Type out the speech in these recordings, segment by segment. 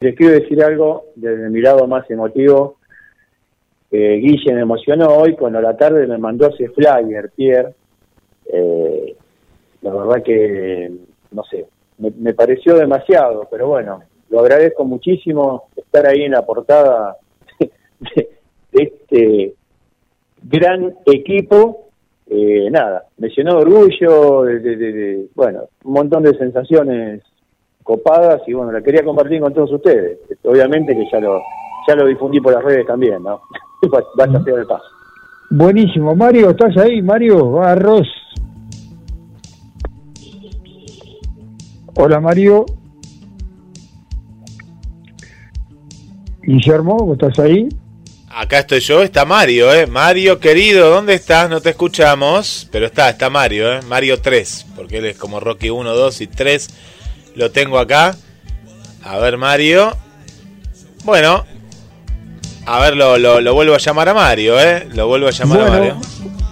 les quiero decir algo desde mi lado más emotivo. Guille me emocionó hoy cuando la tarde me mandó ese flyer, Pierre. Eh, la verdad que, no sé, me, pareció demasiado, pero bueno, lo agradezco muchísimo estar ahí en la portada de, este gran equipo. Eh, nada, me llenó de orgullo, bueno, un montón de sensaciones copadas y bueno, la quería compartir con todos ustedes. Obviamente que ya lo, ya lo difundí por las redes también, ¿no? Vaya a ser el paso. Buenísimo. Mario, ¿estás ahí? Mario Arroz. Hola Mario. Guillermo, ¿estás ahí? Acá estoy yo, está Mario, ¿eh? Mario querido, ¿dónde estás? No te escuchamos, pero está, está Mario, ¿eh? Mario 3, porque él es como Rocky 1, 2 y 3. Lo tengo acá. A ver, Mario. Bueno, a ver, lo, lo, vuelvo a llamar a Mario, ¿eh? Lo vuelvo a llamar a Mario.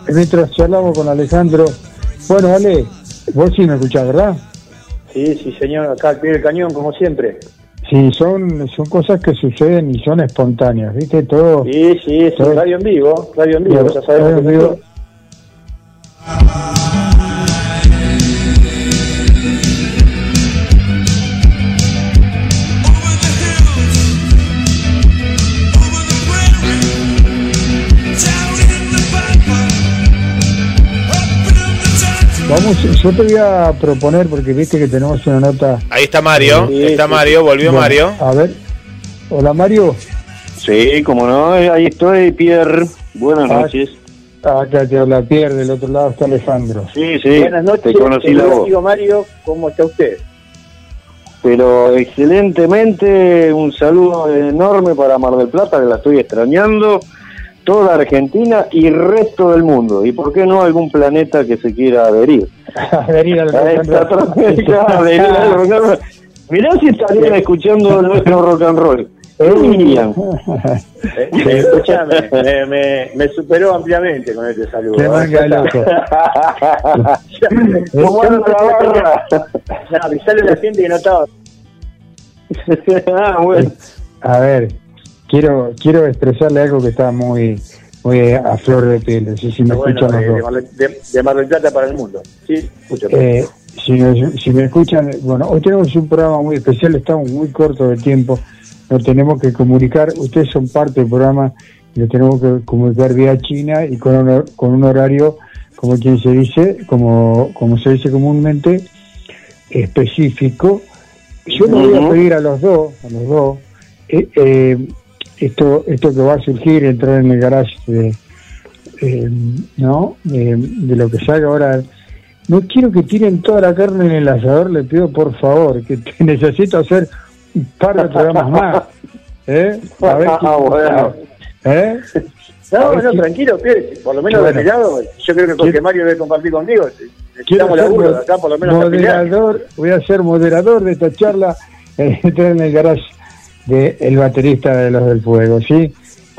Mientras charlamos con Alejandro. Bueno, Ale, vos sí me escuchás, ¿verdad? Sí, sí, señor, acá al pie del cañón, como siempre. Sí, son, son cosas que suceden y son espontáneas, ¿viste? Todo. Sí, sí, es radio en vivo, radio en vivo, ya sabemos. Vamos, yo te voy a proponer, porque viste que tenemos una nota. Ahí está Mario, está Mario, volvió Mario. A ver, hola Mario. Sí, como no, ahí estoy, Pierre. Buenas ah, noches. Acá te habla Pierre, del otro lado está Alejandro. Sí, sí, buenas noches. Te conocí la voz. Mario, ¿cómo está usted? Pero excelentemente, un saludo enorme para Mar del Plata, que la estoy extrañando toda Argentina y resto del mundo. ¿Y por qué no algún planeta que se quiera adherir? adherir al rock and roll. Mirá si estarían escuchando nuestro rock and roll. Eh, escuchame, me, me, superó ampliamente con este saludo. Qué manga loco. ¿Cómo anda la barra? No, avisale a la gente que no estaba. ah, bueno. A ver, quiero quiero expresarle algo que está muy muy a flor de piel. Sé si me escuchan de, de, Mar del Plata para el mundo. Sí, eh, si, me, si me escuchan, bueno, hoy tenemos un programa muy especial, estamos muy cortos de tiempo, lo tenemos que comunicar, ustedes son parte del programa y lo tenemos que comunicar vía China y con un, con un horario, como quien se dice, como, como se dice comúnmente, específico. Yo le voy a pedir a los dos, a los dos, eh, eh, esto esto que va a surgir, entrar en el garage de, eh, ¿no? De, lo que salga ahora. No quiero que tiren toda la carne en el asador, le pido por favor, que necesito hacer un par de programas más. ¿Eh? A ver ah, ¿Eh? No, no, tranquilo, por lo menos de mi lado, yo creo que porque Mario debe compartir contigo, quiero laburo, acá por lo menos moderador, voy a ser moderador de esta charla, entrar en el garage de el baterista de los del fuego, ¿sí?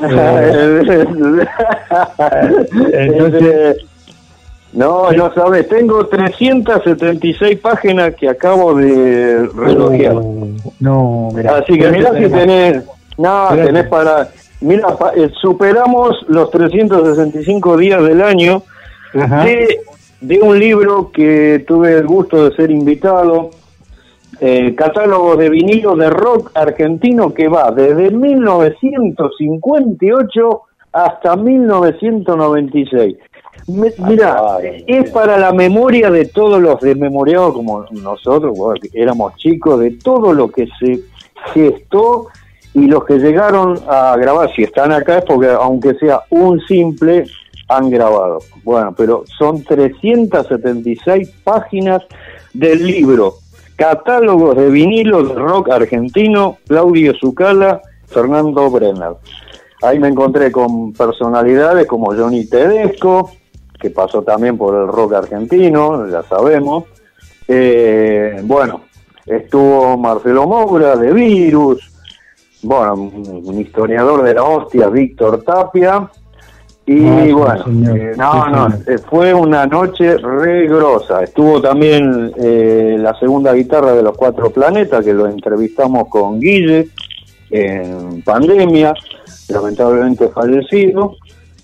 entonces, no, no sabes, tengo 376 páginas que acabo de relojear. No, Así que mira si tenés, no, tenés para, mira, eh, superamos los 365 días del año de, de un libro que tuve el gusto de ser invitado eh, catálogo de vinilo de rock argentino que va desde 1958 hasta 1996. mira, es para la memoria de todos los desmemoriados como nosotros, éramos chicos, de todo lo que se gestó y los que llegaron a grabar, si están acá es porque aunque sea un simple, han grabado. Bueno, pero son 376 páginas del libro Catálogos de vinilo de rock argentino, Claudio Zucala, Fernando Brenner. Ahí me encontré con personalidades como Johnny Tedesco, que pasó también por el rock argentino, ya sabemos. Eh, bueno, estuvo Marcelo Moura de Virus, bueno, un historiador de la hostia, Víctor Tapia, y ah, bueno, eh, no, no, eh, fue una noche re grosa. Estuvo también eh, la segunda guitarra de los Cuatro Planetas, que lo entrevistamos con Guille, en pandemia, lamentablemente fallecido,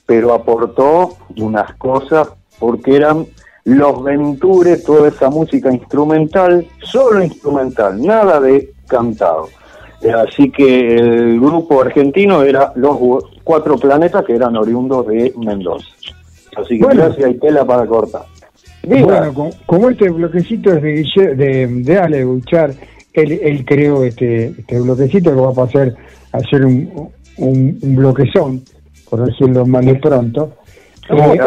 pero aportó unas cosas porque eran los Ventures, toda esa música instrumental, solo instrumental, nada de cantado. Así que el grupo argentino era Los Cuatro Planetas, que eran oriundos de Mendoza. Así que bueno, gracias, hay tela para cortar. Bueno, como, este bloquecito es de, de, de Ale Buchar, él, él creó este, este bloquecito que va a pasar a ser un, un, bloquezón, por decirlo más de pronto. Eh,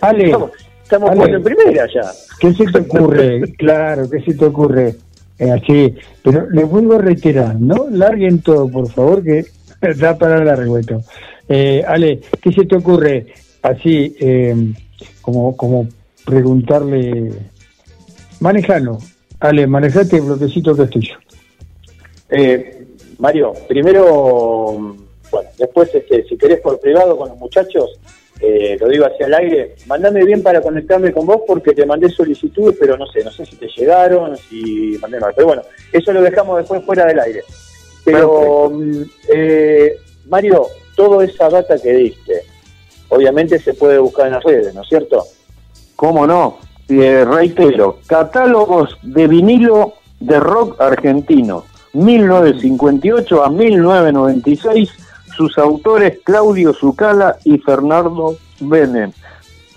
Ale, estamos, en primera ya. ¿Qué se te ocurre? claro, ¿qué se te ocurre? Eh, así, pero les vuelvo a reiterar, no larguen todo, por favor, que da para largo esto. Eh, Ale, ¿qué se te ocurre? Así, eh, como, como preguntarle, manejalo, Ale, manejate el bloquecito que estoy yo. Eh, Mario, primero, bueno, después, este, si querés por privado con los muchachos, eh, lo digo hacia el aire, mandame bien para conectarme con vos porque te mandé solicitudes, pero no sé, no sé si te llegaron, si mandé mal. Pero bueno, eso lo dejamos después fuera del aire. Pero, mm, eh, Mario, toda esa data que diste, obviamente se puede buscar en las redes, ¿no es cierto? ¿Cómo no? Eh, reitero, catálogos de vinilo de rock argentino, 1958 a 1996 sus autores Claudio Zucala y Fernando Benem.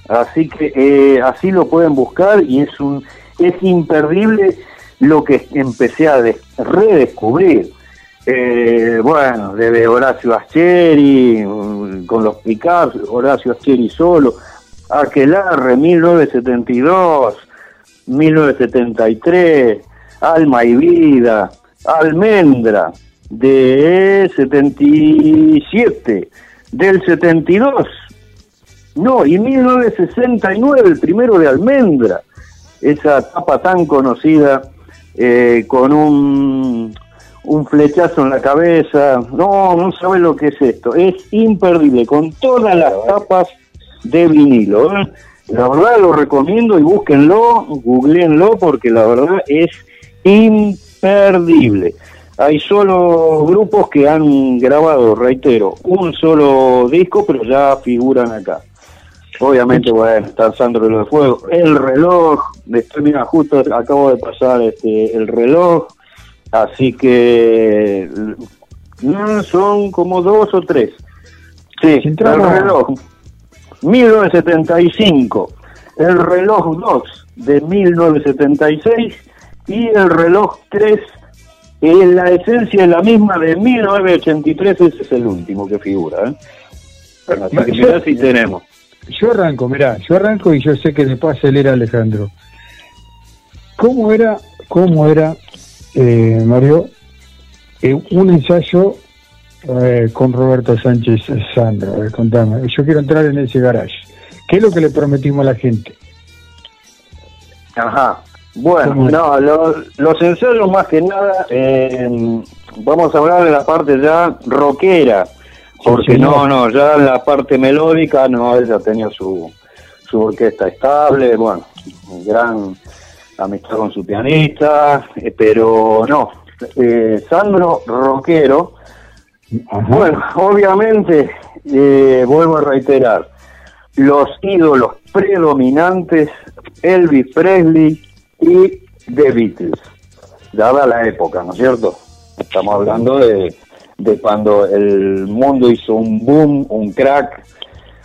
Así que eh, así lo pueden buscar y es un es imperdible lo que empecé a redescubrir. Eh, bueno, desde Horacio Ascheri, mm, con los Picasso, Horacio Ascheri solo, Aquelarre, 1972, 1973, Alma y Vida, Almendra, de 77, del 72, no, y 1969, el primero de Almendra, esa tapa tan conocida eh, con un, un flechazo en la cabeza, no, no sabe lo que es esto, es imperdible, con todas las tapas de vinilo. ¿eh? La verdad lo recomiendo y búsquenlo, googleenlo, porque la verdad es imperdible hay solo grupos que han grabado, reitero, un solo disco, pero ya figuran acá. Obviamente, bueno, está Sandro de Fuego. El reloj, después, mira, justo acabo de pasar este, el reloj, así que no, son como dos o tres. Sí, el reloj, 1975, el reloj 2 de 1976 y el reloj 3 es la esencia es la misma de 1983, ese es el último que figura. ¿eh? Así que mirá si tenemos. Yo arranco, mirá, yo arranco y yo sé que después acelera Alejandro. ¿Cómo era, cómo era, eh, Mario, eh, un ensayo eh, con Roberto Sánchez Sandro? contame, yo quiero entrar en ese garage. ¿Qué es lo que le prometimos a la gente? Ajá, bueno, no, los ensayos más que nada, eh, vamos a hablar de la parte ya rockera, porque no, no, ya la parte melódica, no, ella tenía su, su orquesta estable, bueno, gran amistad con su pianista, eh, pero no, eh, Sandro rockero, bueno, obviamente, vuelvo a reiterar, los ídolos predominantes, Elvis Presley, y The Beatles, dada la época, ¿no es cierto? Estamos hablando de, de cuando el mundo hizo un boom, un crack,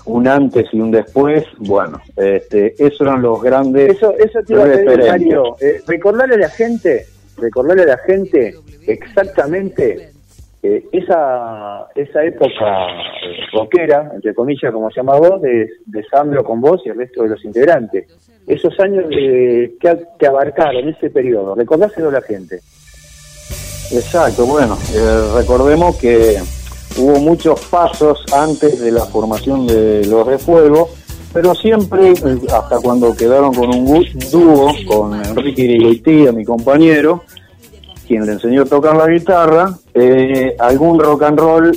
un antes y un después, bueno, este, esos eran los grandes Eso, eso te iba a decir, Mario, eh, recordarle a la gente, recordarle a la gente exactamente eh, esa, esa época eh, rockera, entre comillas, como se llama vos, de, de Sandro con vos y el resto de los integrantes. Esos años de, que, abarcaron ese periodo, recordáselo a la gente. Exacto, bueno, eh, recordemos que hubo muchos pasos antes de la formación de los de fuego, pero siempre, hasta cuando quedaron con un dúo, con Enrique Irigoitía, mi compañero, quien le enseñó a tocar la guitarra, eh, algún rock and roll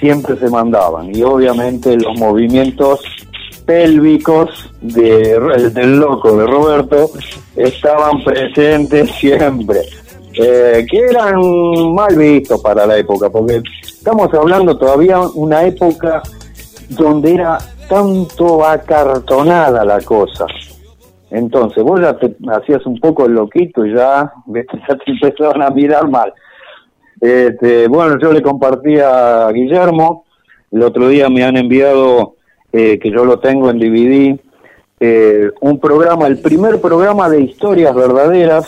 siempre se mandaban y obviamente los movimientos pélvicos de, del loco de Roberto estaban presentes siempre. eh, que eran mal vistos para la época, porque estamos hablando todavía una época donde era tanto acartonada la cosa. Entonces, vos ya te hacías un poco loquito y ya, ya te empezaban a mirar mal. Este, bueno, yo le compartí a Guillermo, el otro día me han enviado, eh, que yo lo tengo en DVD, eh, un programa, el primer programa de historias verdaderas,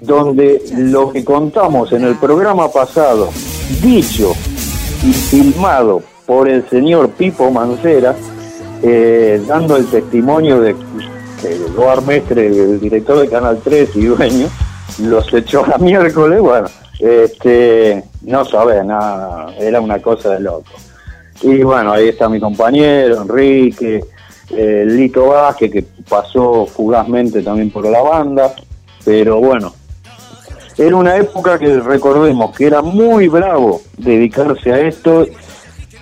donde lo que contamos en el programa pasado, dicho y filmado por el señor Pipo Mancera, eh, dando el testimonio de, de Mestre, el director de Canal 3 y dueño, los echó a miércoles, bueno, este, no sabía nada, era una cosa de loco. Y bueno, ahí está mi compañero, Enrique, eh, Lito Vázquez, que pasó fugazmente también por la banda, pero bueno, era una época que recordemos que era muy bravo dedicarse a esto,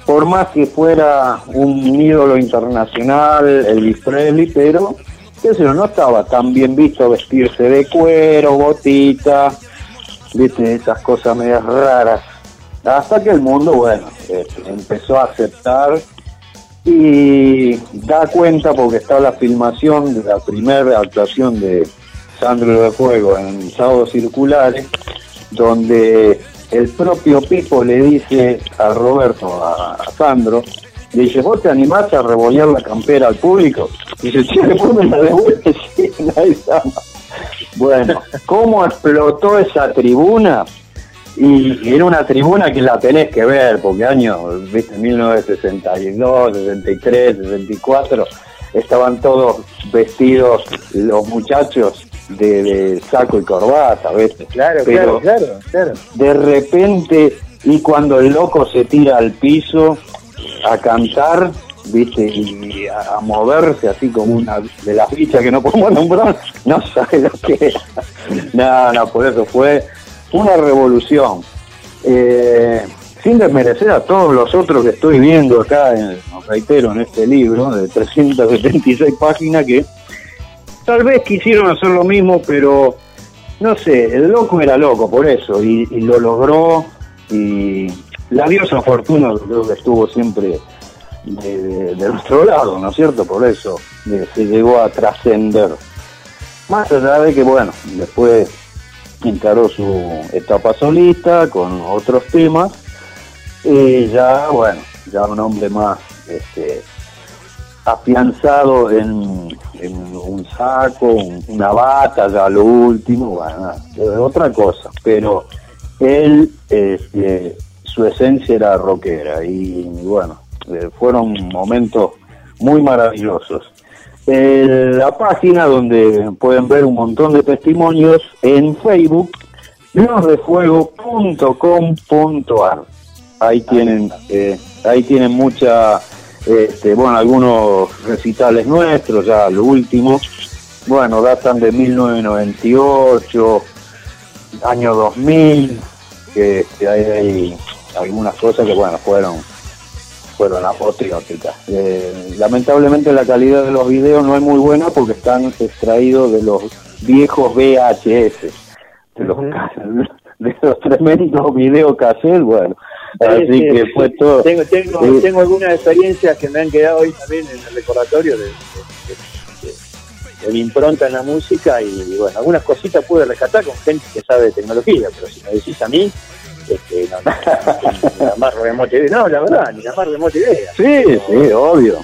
por más que fuera un ídolo internacional, el Presley, pero no estaba tan bien visto vestirse de cuero, botita, viste, esas cosas medias raras. Hasta que el mundo, bueno, este, empezó a aceptar y da cuenta porque está la filmación de la primera actuación de Sandro de Fuego en Sábados Circulares, donde el propio Pipo le dice a Roberto, a, Sandro, le dice, ¿vos te animás a revolear la campera al público? Y dice, sí, después me la devuelve, sí, Bueno, ¿cómo explotó esa tribuna? Y, era una tribuna que la tenés que ver, porque años, viste, 1962, 63, 64, estaban todos vestidos los muchachos de, saco y corbata, ¿ves? Claro, claro, claro, claro. De repente, y cuando el loco se tira al piso a cantar, ¿viste? Y a, moverse así como una de las fichas que no podemos nombrar, no sabe lo que era. No, no, por eso fue una revolución. Eh, sin desmerecer a todos los otros que estoy viendo acá, en, reitero, en este libro de 376 páginas, que tal vez quisieron hacer lo mismo, pero no sé, el loco era loco por eso, y, lo logró, y la diosa Fortuna creo que estuvo siempre de, nuestro lado, ¿no es cierto? Por eso se llegó a trascender. Más allá de que, bueno, después encaró su etapa solista con otros temas. Y ya, bueno, ya un hombre más este, afianzado en, un saco, una bata, ya lo último, bueno, otra cosa, pero él, este, su esencia era rockera y bueno, eh, fueron momentos muy maravillosos la página donde pueden ver un montón de testimonios en Facebook, losdefuego.com.ar. Ahí tienen, eh, ahí tienen mucha, este, bueno, algunos recitales nuestros, ya lo último, bueno, datan de 1998, año 2000, que, hay algunas cosas que, bueno, fueron fueron apoteóticas. Eh, lamentablemente la calidad de los videos no es muy buena porque están extraídos de los viejos VHS, de los, de los tremendos videocassettes, bueno. Así que fue todo. Tengo, tengo, tengo algunas experiencias que me han quedado hoy también en el recordatorio de, mi impronta en la música y, bueno, algunas cositas pude rescatar con gente que sabe de tecnología, pero si me decís a mí, este, no, la más remota idea. No, la verdad, ni la más remota idea. Sí, sí, obvio.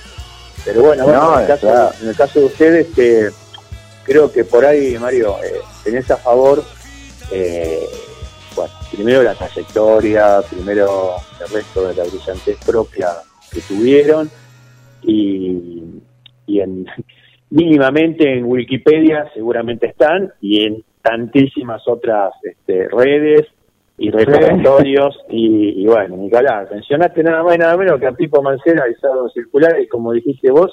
Pero bueno, en, el caso, en, el caso, de ustedes, que creo que por ahí, Mario, eh, tenés a favor, eh, bueno, primero la trayectoria, primero el resto de la brillantez propia que tuvieron y, y en mínimamente en Wikipedia seguramente están y en tantísimas otras este, redes y repertorios y, y, bueno, Nicolás, mencionaste nada más y nada menos que a Pipo Mancera y Sábado Circular y como dijiste vos,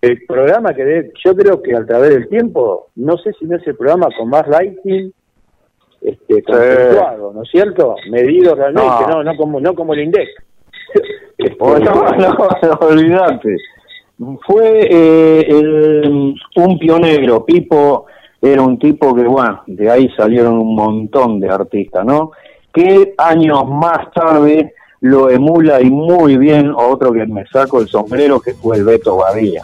el programa que yo creo que a través del tiempo, no sé si no es el programa con más lighting este conceptuado, ¿no es cierto? Medido realmente, no, no, como no como el INDEC. no, no, olvidate. Fue eh, el, un pionero, Pipo era un tipo que, bueno, de ahí salieron un montón de artistas, ¿no? Que años más tarde lo emula y muy bien otro que me saco el sombrero, que fue el Beto Badía.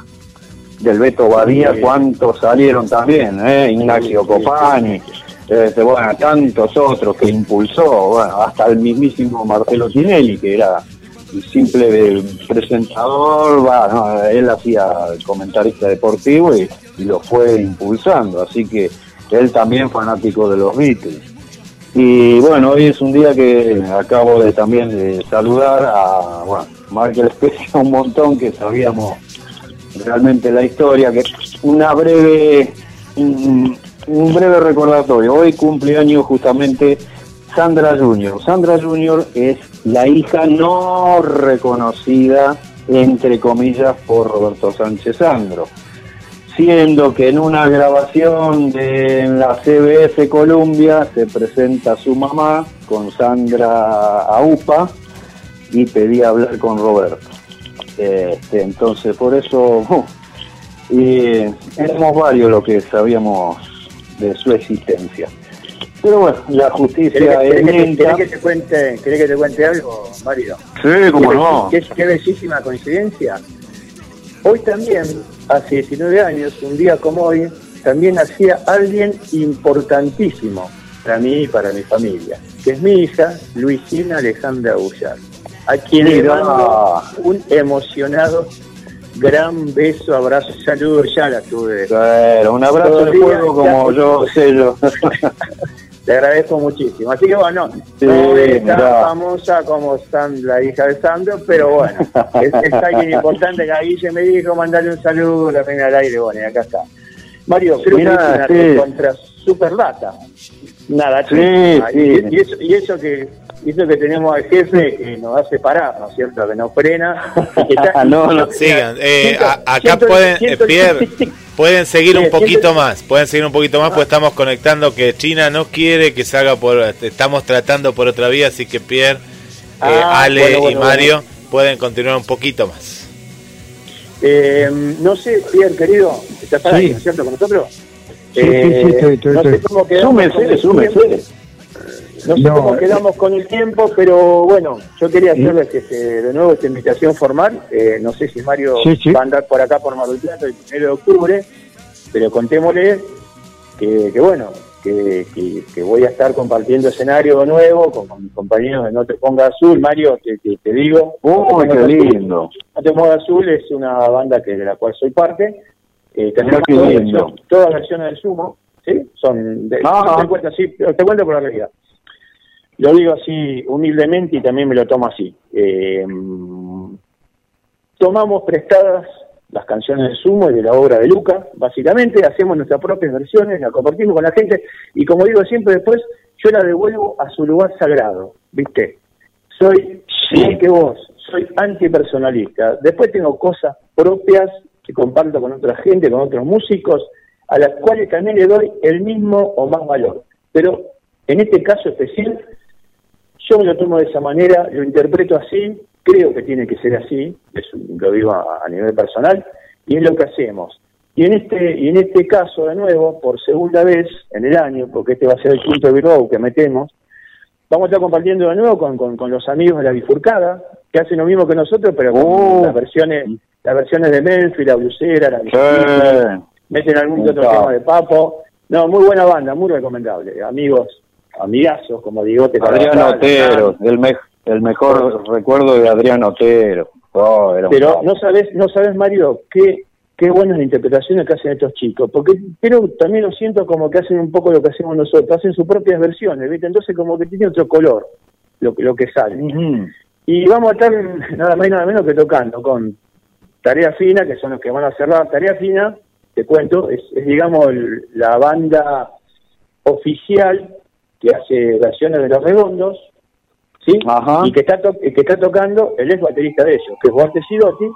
Del Beto Badía, ¿cuántos salieron también? Eh? Ignacio Copani, este, bueno, tantos otros que impulsó, bueno, hasta el mismísimo Marcelo Tinelli, que era simple presentador, él hacía comentarista deportivo y, lo fue impulsando, así que él también fanático de los Beatles. Y bueno, hoy es un día que acabo de también de saludar a, bueno, Michael Especie un montón que sabíamos realmente la historia, que una breve, un, un breve recordatorio. Hoy cumpleaños justamente Sandra Junior. Sandra Junior es la hija no reconocida, entre comillas, por Roberto Sánchez Sandro. Siendo que en una grabación de la CBS Colombia se presenta su mamá con Sandra Aupa y pedía hablar con Roberto. Este, entonces, por eso, y éramos varios los que sabíamos de su existencia. Pero bueno, la justicia es ¿Querés que, te cuente, que te cuente algo, Mario? Sí, cómo no. Qué, qué bellísima coincidencia. Hoy también, hace 19 años, un día como hoy, también hacía alguien importantísimo para mí y para mi familia, que es mi hija, Luisina Alejandra Ullar, a quien le mando un emocionado gran beso, abrazo, saludo, ya la tuve. un abrazo de fuego como yo sé yo. Te agradezco muchísimo. Así que bueno, no es tan famosa como San, la hija de Sandro, pero bueno, es, alguien importante que ahí se me dijo mandarle un saludo, la primera al aire, bueno, y acá está. Mario, creo que es una sí. contra Superdata. Nada, sí, y, eso, y eso que eso que tenemos al jefe que nos hace parar, ¿no es cierto? Que nos frena. no, no, sigan. Eh, acá pueden, eh, Pierre, pueden seguir un poquito más, pueden seguir un poquito más, pues estamos conectando que China no quiere que se haga por, estamos tratando por otra vía, así que Pierre, eh, ah, Ale y Mario pueden continuar un poquito más. Eh, no sé, Pierre, querido, ¿estás ahí, ¿no es cierto, con nosotros? Sí, sí, sí, estoy, estoy, no sé cómo súmese, súmese. No sé cómo quedamos con el tiempo, pero bueno, yo quería hacerles este, de nuevo esta invitación formal. Eh, no sé si Mario va a andar por acá por Mar del Plata el 1 de octubre, pero contémosle que, bueno, que, voy a estar compartiendo escenario nuevo con, mis compañeros de No Te Ponga Azul. Mario, te, te, digo. ¡Oh, qué lindo! No Te Ponga Azul es una banda que de la cual soy parte. Eh, tenemos todas, todas versiones del Sumo, ¿sí? Son de, te, cuento, sí, te cuento por la realidad. Lo digo así humildemente y también me lo tomo así. Eh, tomamos prestadas las canciones de Sumo y de la obra de Luca, básicamente, hacemos nuestras propias versiones, las compartimos con la gente y como digo siempre después, yo la devuelvo a su lugar sagrado, ¿viste? Soy igual que vos, soy antipersonalista. Después tengo cosas propias que comparto con otra gente, con otros músicos, a las cuales también le doy el mismo o más valor. Pero en este caso especial yo me lo tomo de esa manera, lo interpreto así, creo que tiene que ser así, lo digo a, nivel personal, y es lo que hacemos. Y en este y en este caso, de nuevo, por segunda vez en el año, porque este va a ser el quinto Bilbao que metemos, vamos a estar compartiendo de nuevo con, con, los amigos de la bifurcada, que hacen lo mismo que nosotros, pero con oh. las versiones las versiones de Melfi, la blusera, la meten algún otro tema de Papo. No, muy buena banda, muy recomendable. Amigos amigazos, como digo. Te Adrián Otero, el, el mejor recuerdo de Adrián Otero. Oh, pero no sabes, no sabes Mario, qué, qué buenas interpretaciones que hacen estos chicos, porque pero también lo siento como que hacen un poco lo que hacemos nosotros, hacen sus propias versiones, ¿viste? Entonces como que tiene otro color lo, lo que sale. Y vamos a estar nada más y nada menos que tocando con Tarea Fina, que son los que van a cerrar Tarea Fina, te cuento, es, es digamos la banda oficial que hace versiones de Los Redondos, ¿sí? Y que está, que está tocando el ex baterista de ellos, que es Walter Sidotti,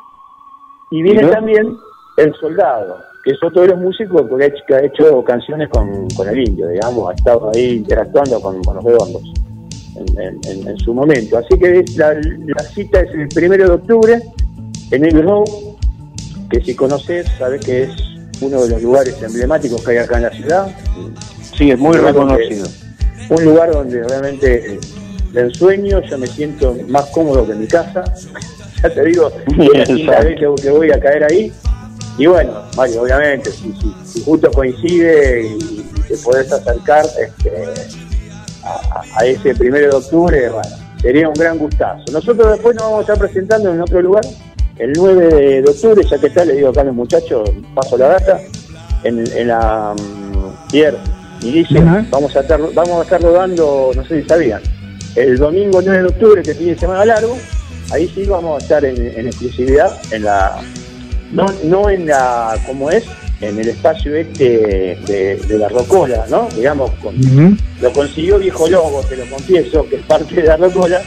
y viene también El Soldado, que es otro de los músicos que ha hecho, canciones con, con, el indio, digamos, ha estado ahí interactuando con, Los Redondos en, su momento. Así que la, la, cita es el primero de octubre en el Row, que si conoces, sabes que es uno de los lugares emblemáticos que hay acá en la ciudad. Sí, es muy reconocido. Un lugar donde realmente de ensueño yo me siento más cómodo que en mi casa. ya te digo, es la vez que, voy a caer ahí. Y bueno, Mario, obviamente, si, justo coincide y, te podés acercar este, a, ese primero de octubre, bueno, sería un gran gustazo. Nosotros después nos vamos a estar presentando en otro lugar, el 9 de, octubre, ya que está, le digo acá a los muchachos, paso la data, en, la um, Pierre y dice, vamos a estar vamos a estar rodando, no sé si sabían, el domingo 9 de octubre, que tiene semana largo, ahí sí vamos a estar en, exclusividad, en la no, no en la, como es, en el espacio este de, la Rocola, ¿no? Digamos, lo consiguió Viejo Lobo, te lo confieso, que es parte de la Rocola,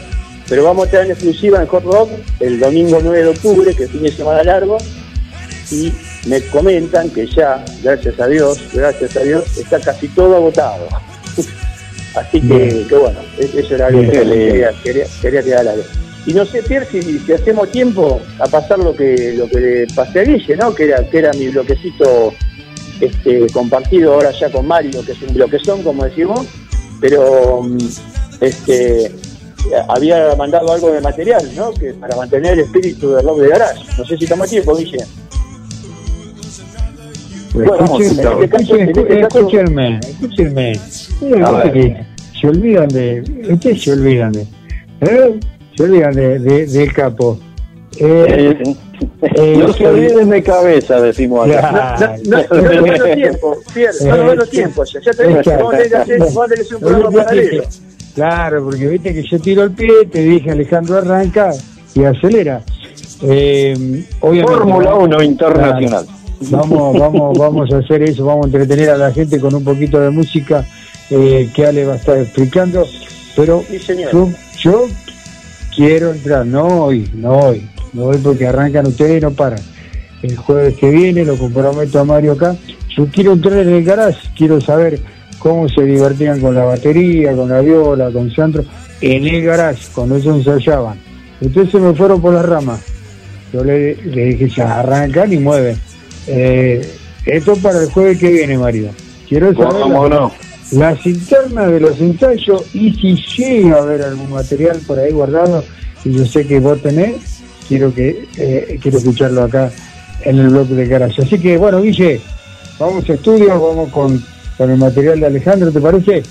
pero vamos a estar en exclusiva en Hot Rock el domingo 9 de octubre, que tiene semana largo, y me comentan que ya, gracias a Dios, gracias a Dios, está casi todo agotado. Así que, bueno, e-, eso era algo que quería, quería, quería la Y no sé, Pierre, si, hacemos tiempo a pasar lo que lo que le pasé a Guille, ¿no? Que era, que era mi bloquecito este, compartido ahora ya con Mario, que es un bloquezón, como decimos, pero mm, este había mandado algo de material, ¿no? Que para mantener el espíritu del rock de garage. No sé si estamos tiempo, Guille. escúchenme, escúchenme, se olvidan de, ustedes se olvidan de, ¿eh? se olvidan de, del capo. Eh, eh, no se olviden de cabeza, decimos acá. No, no, no, no, no, tiempo, no, no, tiempo, ya, te vos un programa paralelo. Claro, porque viste que yo tiro el pie, te dije Alejandro arranca y acelera. Eh, Fórmula 1 internacional. vamos, vamos, vamos a hacer eso, vamos a entretener a la gente con un poquito de música eh, que Ale va a estar explicando. Pero yo, quiero entrar, no hoy, no hoy, no hoy porque arrancan ustedes y no paran. El jueves que viene lo comprometo a Mario acá. Yo quiero entrar en el garage, quiero saber cómo se divertían con la batería, con la viola, con Sandro, en el garage, cuando ellos ensayaban. Ustedes se me fueron por las ramas. Yo le, dije, ya arrancan y mueven. Eh, esto para el jueves que viene, Mario. Quiero saber no? las internas de los ensayos y si llega a haber algún material por ahí guardado, y yo sé que vos tenés, quiero que eh, quiero escucharlo acá en el bloque de garage. Así que bueno, Guille, vamos a estudio, vamos con con el material de Alejandro, ¿te parece?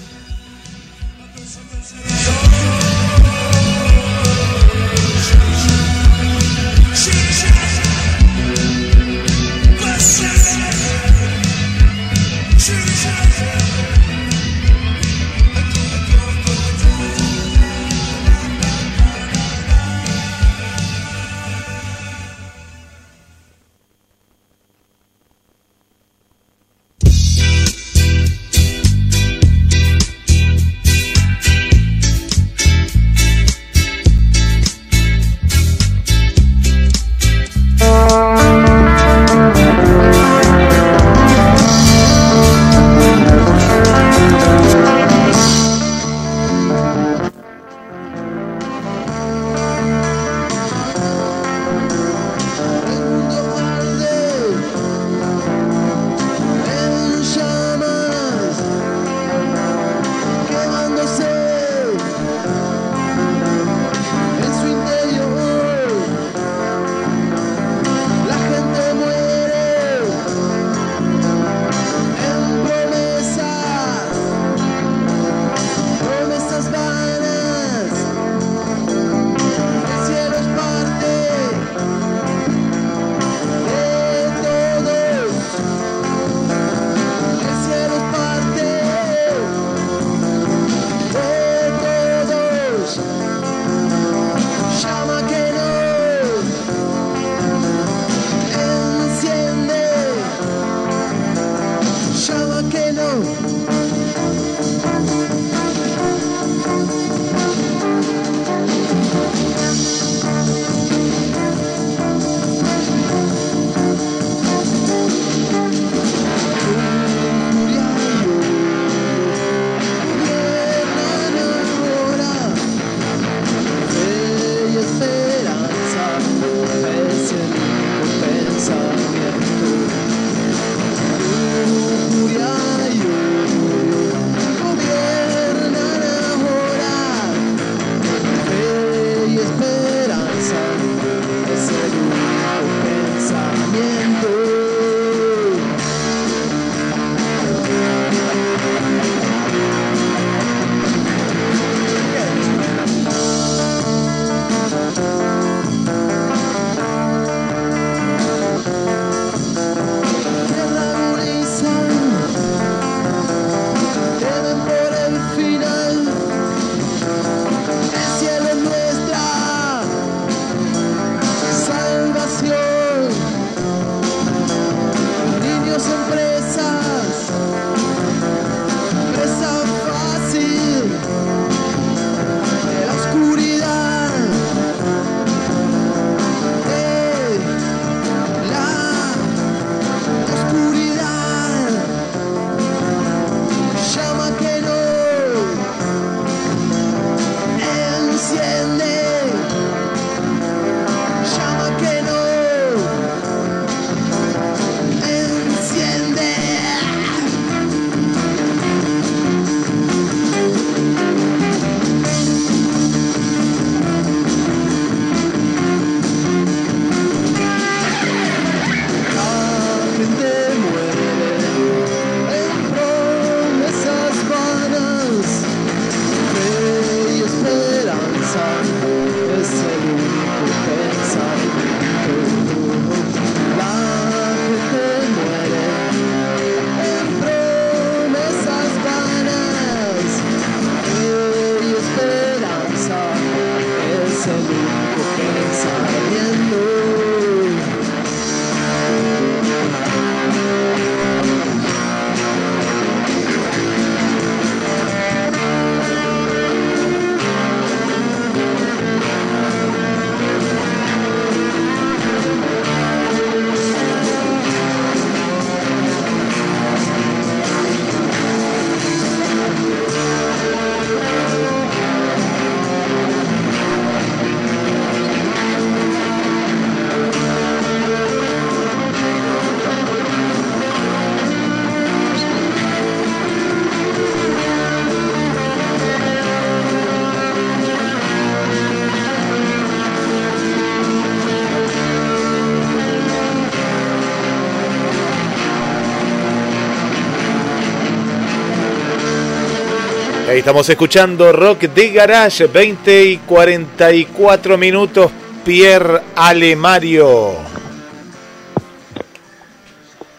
Ahí estamos escuchando Rock de Garage, 20 y 44 minutos. Pierre Ale Mario.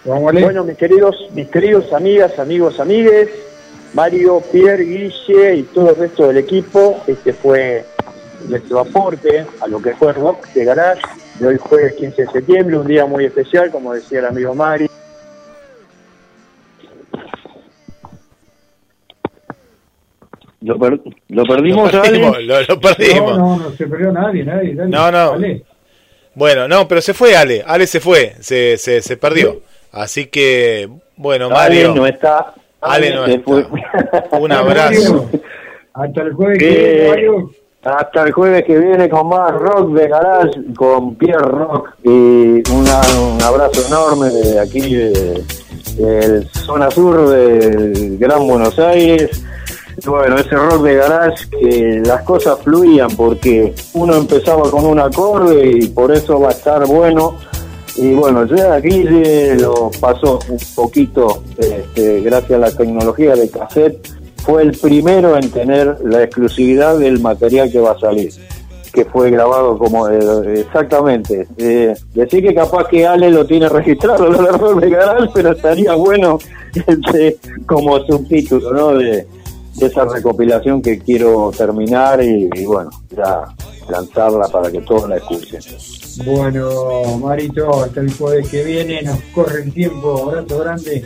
Bueno, mis queridos, mis queridos amigas, amigos, amigues, Mario, Pierre, Guille y todo el resto del equipo, este fue nuestro aporte a lo que fue Rock de Garage de hoy jueves 15 de septiembre, un día muy especial, como decía el amigo Mario. Lo perdimos, lo perdimos, lo, perdimos. No, no, no se perdió nadie, nadie. no, no. Bueno, no, pero se fue Ale, Ale se fue, se, se, se perdió. Así que, bueno, Mario. Ale no está. Ale, no está. Fue. Un abrazo. Hasta el jueves que viene, Mario. Hasta el jueves que viene con más rock de garage, con Pierre Rock. Y una, un abrazo enorme de aquí, de, de zona sur del Gran Buenos Aires bueno, ese rock de garage que las cosas fluían porque uno empezaba con un acorde y por eso va a estar bueno. Y bueno, ya aquí lo pasó un poquito, este, gracias a la tecnología de cassette, fue el primero en tener la exclusividad del material que va a salir, que fue grabado como eh, exactamente. Eh, decir que capaz que Ale lo tiene registrado, lo de garage, pero estaría bueno este, como subtítulo, ¿no? De, esa recopilación que quiero terminar y, bueno, ya lanzarla para que todos la escuchen. Bueno, Marito, hasta el jueves que viene, nos corre el tiempo, abrazo grande.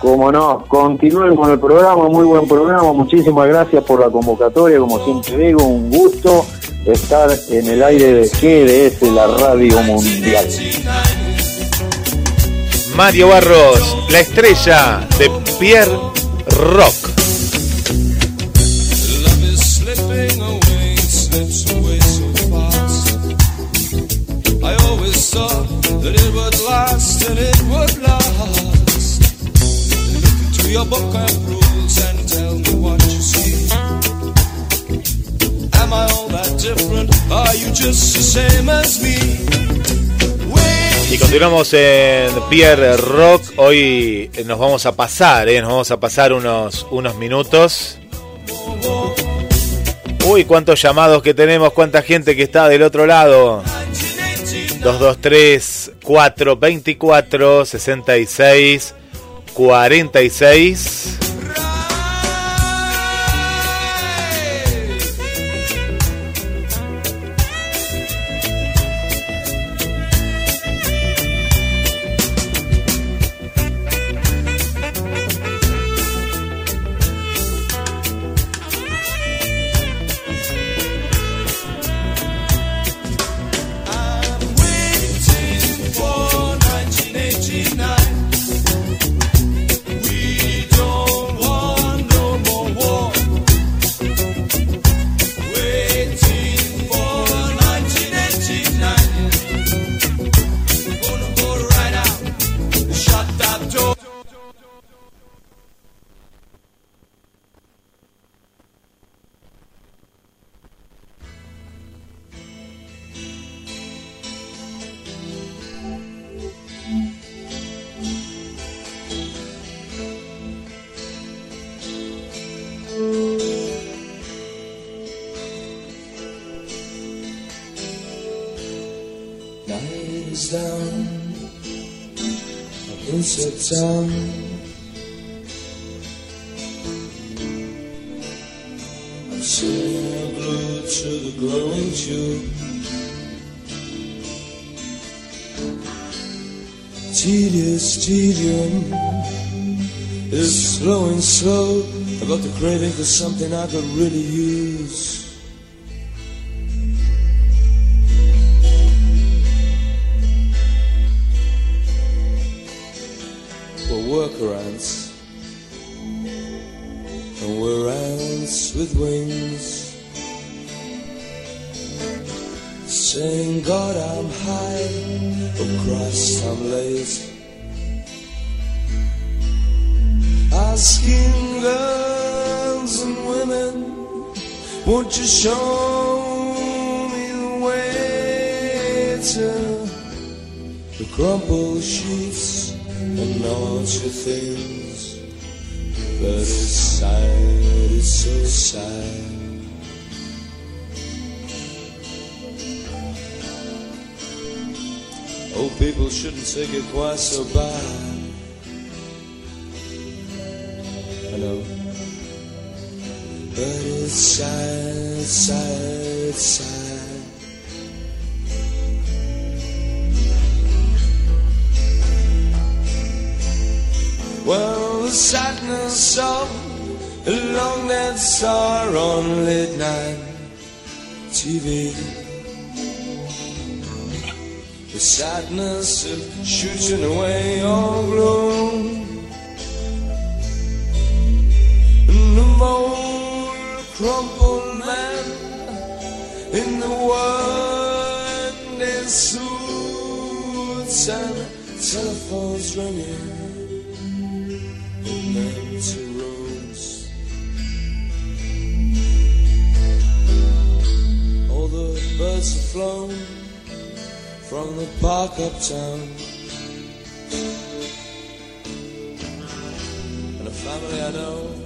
Como no, continúen con el programa, muy buen programa, muchísimas gracias por la convocatoria, como siempre digo, un gusto estar en el aire de GDS, la radio mundial. Mario Barros, la estrella de Pierre Rock. Your book and tell me what you see. Are you just the same as me? Y continuamos en Pierre Rock. Hoy nos vamos a pasar, ¿eh? nos vamos a pasar unos, unos minutos. Uy, cuántos llamados que tenemos, cuánta gente que está del otro lado. 223 424 66 46 something I could really use. We're worker ants, and we're ants with wings. Saying, God, I'm high, oh Christ, I'm late. Asking love won't you show me the way to the crumpled sheets and naughty things? But it's sad, it's so sad. Old people shouldn't take it quite so bad. I know. But it's sad, sad, sad. Well, the sadness of a long dead star on late night TV. The sadness of shooting away all gloom. And the crumpled man in the working suits and telephones ringing in empty rooms. All the birds have flown from the park uptown. And a family I know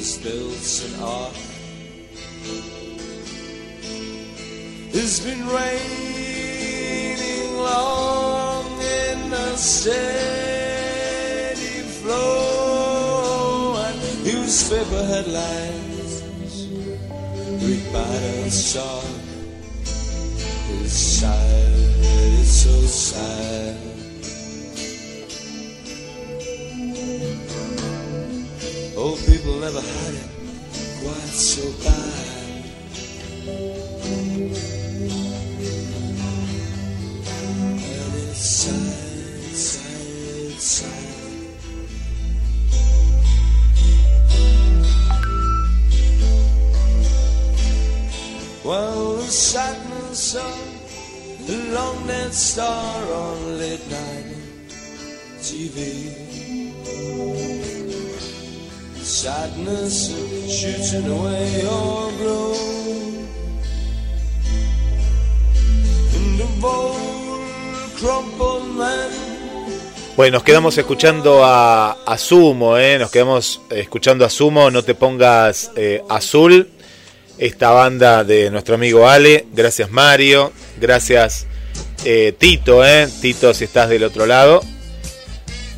has built an ark. It's been raining long in a steady flow, and newspaper headlines read bad and sharp. It's sad, it's so sad. Never had it quite so bad. And it's sad, sad, sad. Well, the sadness of the long dead star on late night TV. Sadness shooting away your. Bueno, nos quedamos escuchando a, a Sumo, ¿eh? nos quedamos escuchando a Sumo, no te pongas eh, azul, esta banda de nuestro amigo Ale, gracias Mario, gracias eh, Tito, ¿eh? Tito si estás del otro lado.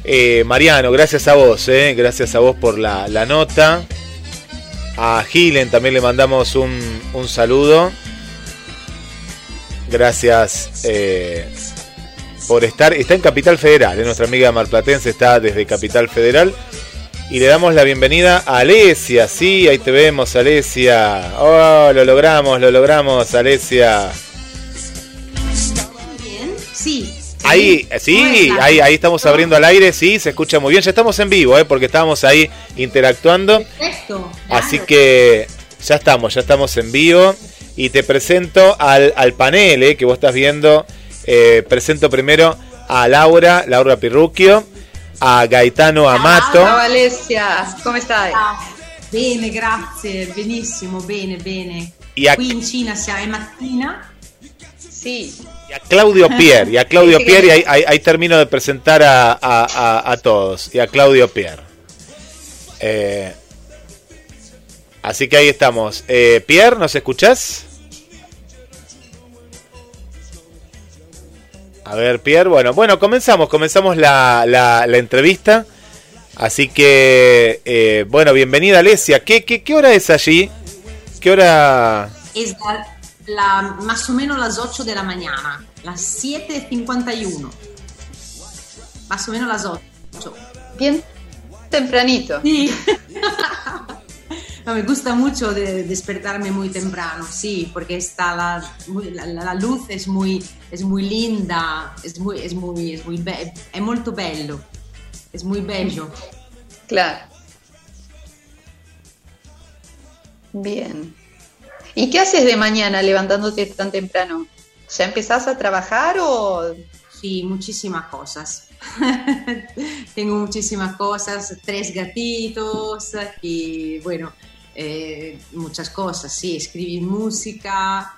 Eh, Mariano, gracias a vos, ¿eh? gracias a vos por la, la nota. A Gilen también le mandamos un, un saludo. Gracias eh, por estar. Está en Capital Federal, ¿eh? nuestra amiga marplatense está desde Capital Federal. Y le damos la bienvenida a Alesia. Sí, ahí te vemos, Alesia. Oh, lo logramos, lo logramos, Alesia. Ahí, sí, ahí, ahí estamos abriendo al aire, sí, se escucha muy bien. Ya estamos en vivo, ¿eh? porque estábamos ahí interactuando. Perfecto. Así que ya estamos, ya estamos en vivo. Y te presento al, al panel ¿eh? que vos estás viendo. Eh, presento primero a Laura, Laura Pirrucchio, a Gaetano Amato. Ciao Alessia, come stai? Ah, Bene, grazie, benissimo, bene, bene. Y a, Qui in Cina siamo è mattina. Sì, y a Claudio Pier. Y a Claudio Sí, sí, Pier, y ahí, ahí- ahí termino de presentar a, a- a- a todos. Y a Claudio Pier. Eh, así que ahí estamos. Eh, Pierre, ¿nos escuchás? A ver, Pierre, bueno, bueno, comenzamos, comenzamos la, la- la entrevista. Así que, eh, bueno, bienvenida Alesia. ¿Qué, qué, ¿Qué hora es allí? ¿Qué hora? Es la, la- más o menos las 8 de la mañana, las 7.51. Más o menos las 8. bien tempranito. Sí. No, me gusta mucho de despertarme muy temprano, sí, porque está la, la, la luz es muy, es muy linda, es muy, es muy, es muy be- è molto bello, es muy bello. Claro. Bien. ¿Y qué haces de mañana levantándote tan temprano? ¿Ya empezás a trabajar o Sí, muchísimas cosas. Tengo muchísimas cosas, tres gatitos y bueno, eh, muchas cosas, sí, escribir música,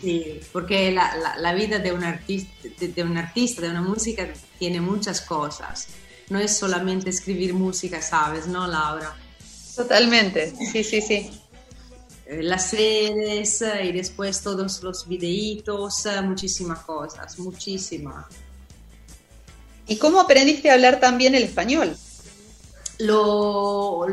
sí, porque la, la- la vida de un, artista, de, de un artista, de una música, tiene muchas cosas. no es solamente escribir música, ¿sabes? ¿No, Laura? Totalmente, sí, sí, sí. Eh, las redes eh, y después todos los videitos, eh, muchísimas cosas, muchísimas. ¿Y cómo aprendiste a hablar también el español? Lo,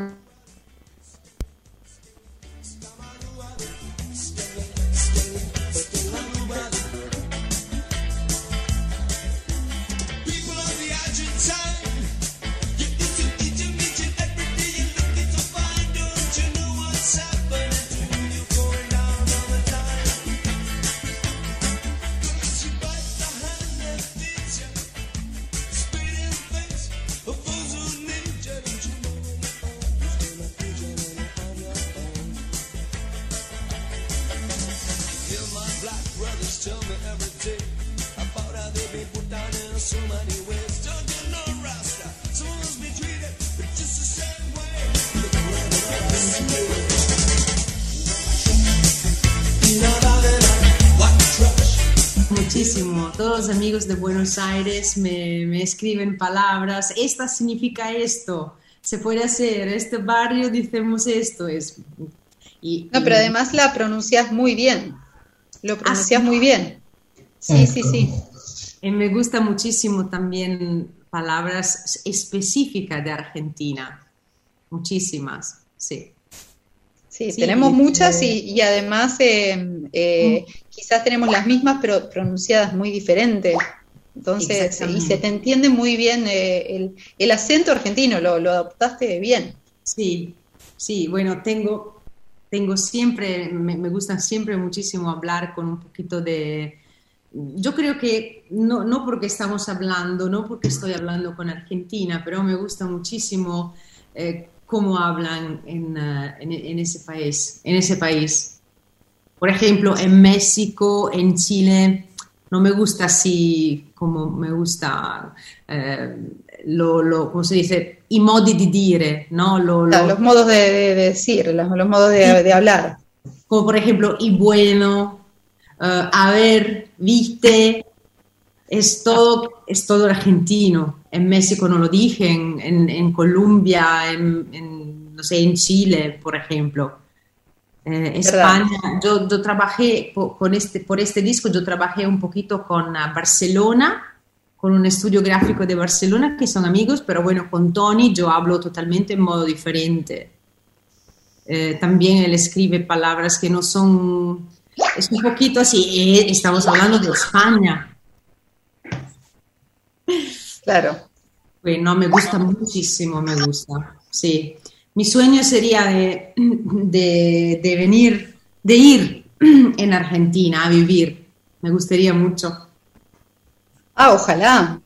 los amigos de Buenos Aires me, me escriben palabras. Esta significa esto. Se puede hacer. Este barrio decimos esto. Es, y, No, pero y- además la pronuncias muy bien. Lo pronuncias sí? muy bien. Sí, sí, sí. y me gusta muchísimo también palabras específicas de Argentina. Muchísimas, sí. Sí, Sí, tenemos muchas y, y además eh, eh, quizás tenemos las mismas, pero pronunciadas muy diferentes. Entonces, y se te entiende muy bien eh, el, el acento argentino, lo, lo adoptaste bien. Sí, sí, bueno, tengo, tengo siempre, me, me gusta siempre muchísimo hablar con un poquito de... Yo creo que no, no porque estamos hablando, no porque estoy hablando con Argentina, pero me gusta muchísimo eh, cómo hablan en, eh, en- en ese país, en ese país. Por ejemplo, en México, en Chile, no me gusta así como me gusta, eh, lo, lo- ¿cómo se dice? I modi di dire, ¿no? Lo- lo- Claro, los modos de, de- de decir, los, los modos de, de hablar. como por ejemplo, y bueno, eh, a ver, viste, es todo, es todo argentino. En México no lo dije, en, en- en Colombia, en, en, no sé, en Chile, por ejemplo. Eh, España, yo, yo trabajé po- con este, por este disco, yo trabajé un poquito con ah, Barcelona, con un estudio gráfico de Barcelona, que son amigos, pero bueno, con Tony yo hablo totalmente en modo diferente. Eh, también él escribe palabras que no son, es un poquito así, eh, estamos hablando de España. Claro. Bueno, me gusta muchísimo, me gusta, sí. Mi sueño sería de, de, de venir, de ir en Argentina a vivir. Me gustaría mucho. Ah, ojalá.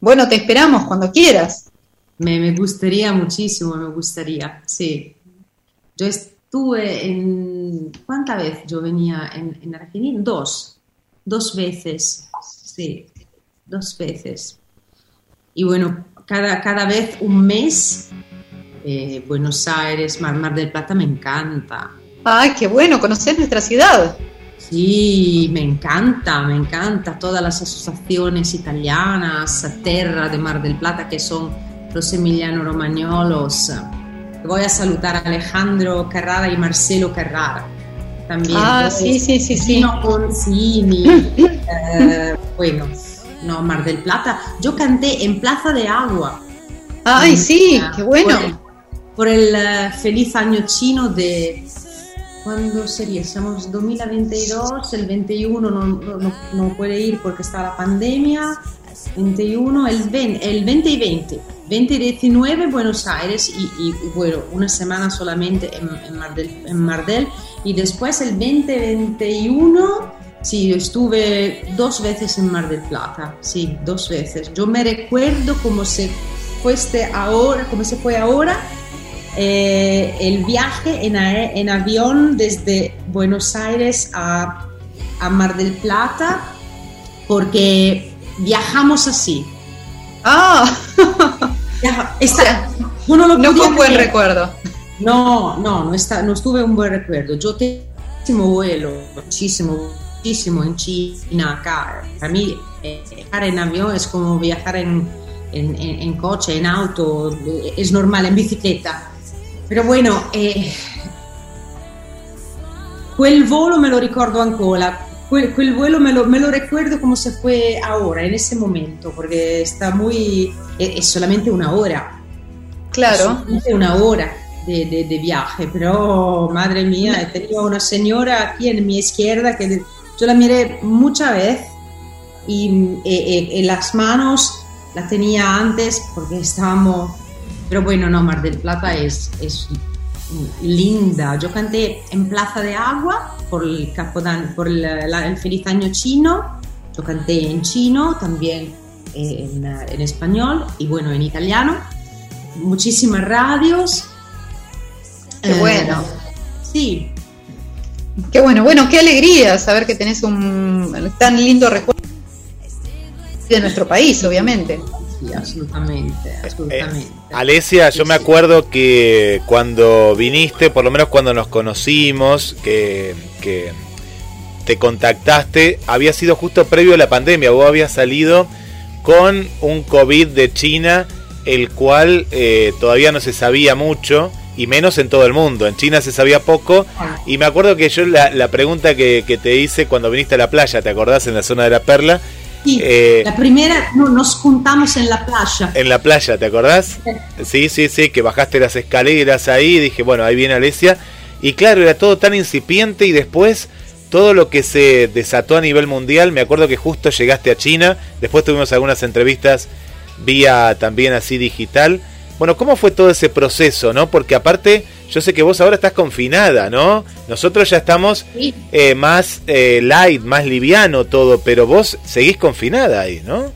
Bueno, te esperamos cuando quieras. Me, me gustaría muchísimo, me gustaría, sí. Yo estuve en... ¿Cuántas veces yo venía en, en Argentina? Dos. Dos veces, sí. Dos veces. Y bueno, cada, cada vez un mes, eh, Buenos Aires, Mar, Mar del Plata me encanta. Ay, qué bueno, conocer nuestra ciudad. Sí, me encanta, me encanta todas las asociaciones italianas, Terra de Mar del Plata, que son los emiliano romagnolos. Voy a saludar a Alejandro Carrara y Marcelo Carrara también. Ah, sí, sí, sí, sí. Gino eh, bueno, no, Mar del Plata. Yo canté en Plaza de Agua. Ay, sí, Ah, qué bueno. Por el, por el, eh, feliz año chino de... ¿Cuándo sería? Estamos 2022, el 21 no, no, no- puede ir porque está la pandemia. 21, el 20, el 20 y 20. 20 y 19 Buenos Aires y, y, bueno, una semana solamente en, en, Mar del, en Mar del. Y después el 20, 21, sí, estuve dos veces en Mar del Plata, sí, dos veces. Yo me recuerdo como se fuese ahora, como se fue ahora, eh, el viaje en, avión desde Buenos Aires a, a Mar del Plata, porque viajamos así. Ah, no no fue un buen creer. recuerdo. No, no, no, está, no estuve un buen recuerdo. Yo tengo muchísimo vuelo, muchísimo, muchísimo en China, acá. Para mí, eh, viajar en avión es como viajar en, en, coche, en auto, es normal, en bicicleta. Pero bueno, eh, quel volo me lo ricordo ancora, quel, quel vuelo me lo, me lo, recuerdo como se fue ahora, en ese momento, porque está muy, es, solamente una hora. Claro. Es una hora de, de, de, viaje, pero madre mía, tenía una señora aquí en mi izquierda que yo la miré muchas veces y en las manos la tenía antes porque estábamos, pero bueno, no, Mar del Plata es, es linda. Yo canté en Plaza de Agua por el, Capodan, por el, el feliz año chino, yo canté en chino, también eh, en, en, español y bueno, en italiano. Muchísimas radios. Qué eh, bueno. Sí. Qué bueno, bueno, qué alegría saber que tenés un tan lindo recuerdo de nuestro país, obviamente. Sí, absolutamente, absolutamente. Eh, Alesia, yo me acuerdo que cuando viniste, por lo menos cuando nos conocimos, que, que te contactaste, había sido justo previo a la pandemia, vos habías salido con un COVID de China, el cual eh, todavía no se sabía mucho, y menos en todo el mundo. En China se sabía poco, y me acuerdo que yo la, la pregunta que, que te hice cuando viniste a la playa, ¿te acordás? En la zona de la Perla, eh, la primera no, nos juntamos en la playa. En la playa, ¿te acordás? Sí, sí, sí, que bajaste las escaleras ahí y dije, bueno, ahí viene Alesia. Y claro, era todo tan incipiente y después todo lo que se desató a nivel mundial, me acuerdo que justo llegaste a China, después tuvimos algunas entrevistas vía también así digital. Bueno, ¿cómo fue todo ese proceso, no? Porque aparte yo sé que vos ahora estás confinada, ¿no? Nosotros ya estamos eh, más eh, light, más liviano todo, pero vos seguís confinada ahí, ¿no?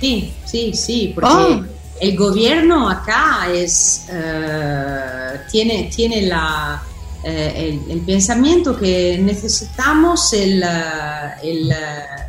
Sí, sí, sí, porque oh. el gobierno acá es uh, tiene, tiene la, uh, el, el, pensamiento que necesitamos el, uh, el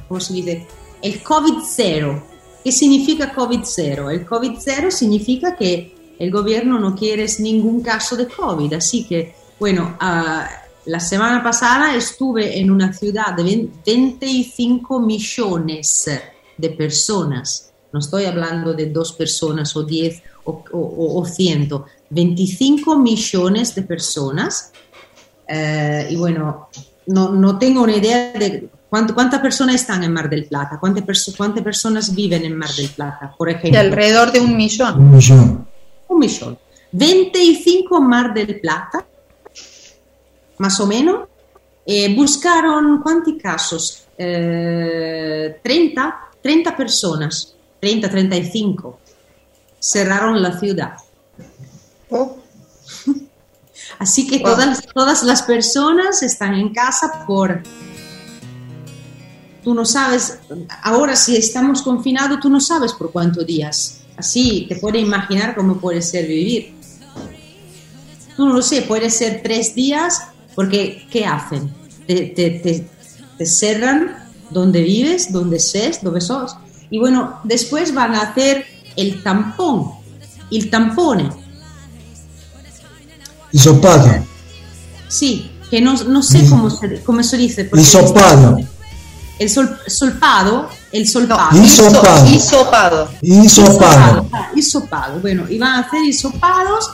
¿cómo se dice? El COVID-0. ¿Qué significa COVID-0? El COVID-0 significa que el gobierno no quiere ningún caso de COVID. Así que, bueno, uh, la semana pasada estuve en una ciudad de 25 millones de personas. No estoy hablando de dos personas o 10 o, o, o 100, 25 millones de personas. Uh, y bueno, no, no, tengo una idea de cuántas personas están en Mar del Plata, cuántas, perso cuántas personas viven en Mar del Plata, por ejemplo. De alrededor de un millón. Un millón un millón. 25 Mar del Plata, más o menos. Eh, buscaron, ¿cuántos casos? Eh, 30, 30 personas, 30, 35. Cerraron la ciudad. Oh. Así que todas, todas las personas están en casa por... Tú no sabes, ahora si estamos confinados, tú no sabes por cuántos días Así te puedes imaginar cómo puede ser vivir. No lo sé, puede ser tres días, porque ¿qué hacen? Te, te, te, cerran donde vives, donde ses, donde sos. Y bueno, después van a hacer el tampón, el tampone. Hisopado. Sí, que no, no sé cómo se, cómo se dice. Hisopado. El sol, solpado el solpado. Hisopado. Hisopado. Hisopado. Hisopado. Bueno, y van a hacer hisopados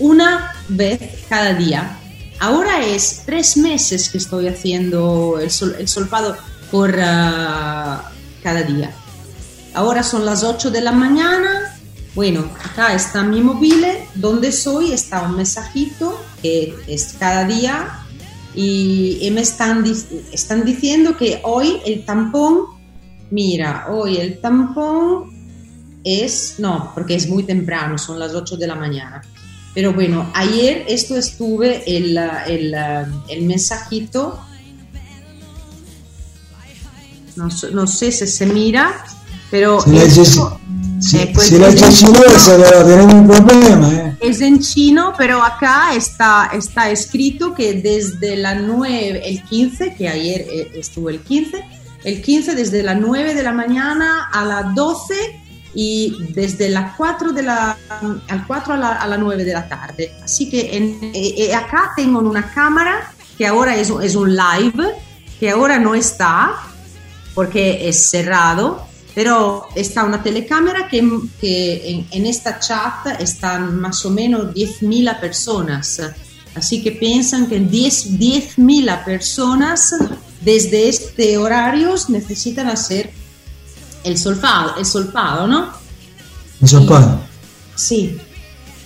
una vez cada día. Ahora es tres meses que estoy haciendo el, sol, el solpado por uh, cada día. Ahora son las 8 de la mañana. Bueno, acá está mi móvil. Donde soy está un mensajito que es cada día. Y, y me están, están diciendo que hoy el tampón mira, hoy el tampón es, no, porque es muy temprano, son las 8 de la mañana. Pero bueno, ayer esto estuve el, el, el mensajito, no, no, sé si se mira, pero... Esto, si, eh, pues si la tenemos un problema. Eh. Es en chino, pero acá está, está escrito que desde la 9, el 15, que ayer eh, estuvo el 15, el 15 desde las 9 de la mañana a las 12 y desde las 4 de la, al 4 a, la, a las 9 de la tarde. Así que en, eh, eh, acá tengo una cámara que ahora es, es un live, que ahora no está porque es cerrado, pero está una telecámara que, que en, esta chat están más o menos 10.000 personas. Así que piensan que 10.000 personas desde este horario necesitan hacer el solfado, el solfado ¿no? El solfado. sí.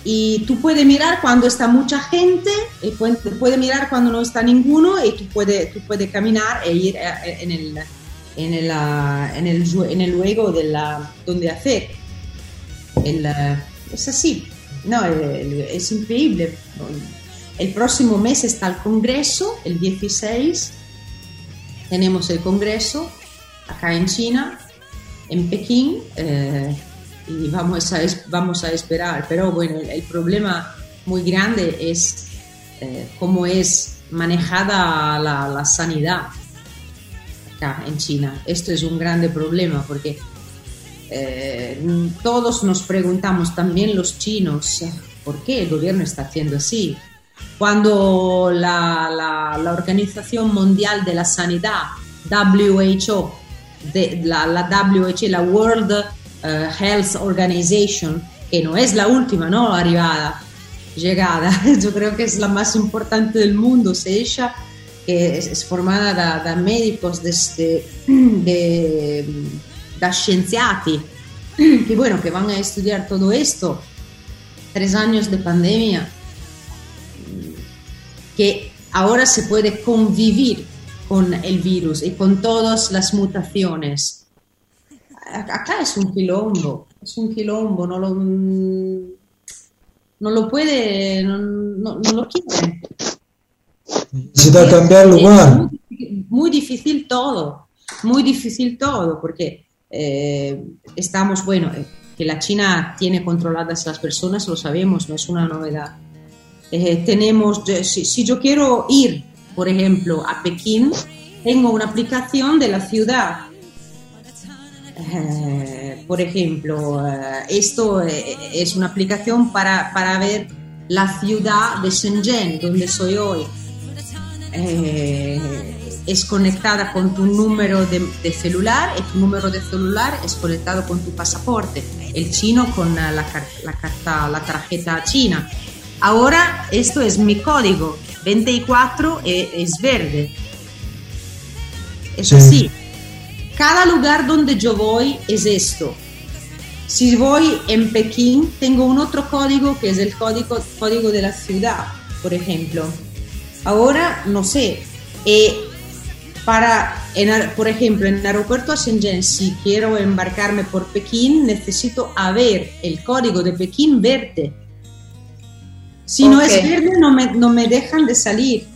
Y tú puedes mirar cuando está mucha gente, y puedes mirar cuando no está ninguno, y tú puedes, tú puedes caminar e ir en el, en el, en el, en el luego de la, donde hacer. El, es así, no, es increíble. El próximo mes está el Congreso, el 16, tenemos el Congreso acá en China, en Pekín, eh, y vamos a, vamos a esperar. Pero bueno, el, problema muy grande es eh, cómo es manejada la, la sanidad en China. Esto es un grande problema porque eh, todos nos preguntamos, también los chinos, ¿por qué el gobierno está haciendo así? Cuando la, la, Organización Mundial de la Sanidad, WHO, de, la, la WHO, la World eh, Health Organization, que no es la última, ¿no? Arribada, llegada, yo creo que es la más importante del mundo, se ella que es, formada de médicos, de, de, de, scienziati, que bueno, que van a estudiar todo esto, tres años de pandemia, que ahora se puede convivir con el virus y con todas las mutaciones. Acá es un quilombo, es un quilombo, no lo, no lo puede, no, no lo quiere. Necesita cambiar lugar. Muy, difícil todo, muy difícil todo, porque eh, estamos, bueno, eh, que la China tiene controladas las personas, lo sabemos, no es una novedad. Eh, tenemos, si, yo quiero ir, por ejemplo, a Pekín, tengo una aplicación de la ciudad. por ejemplo, esto es una aplicación para, para ver la ciudad de Shenzhen, donde soy hoy eh, es conectada con tu número de, celular y tu número de celular es conectado con tu pasaporte. El chino con la, la, carta, la tarjeta china. Ahora esto es mi código. 24 e, es, verde. Es así. Cada lugar donde yo voy es esto. Si voy en Pekín, tengo un otro código que es el código, código de la ciudad, por ejemplo. Ahora, no sé, eh, para, por ejemplo, en el aeropuerto de Shenzhen, si quiero embarcarme por Pekín, necesito haber el código de Pekín verde. Si no es verde, no me, no me dejan de salir.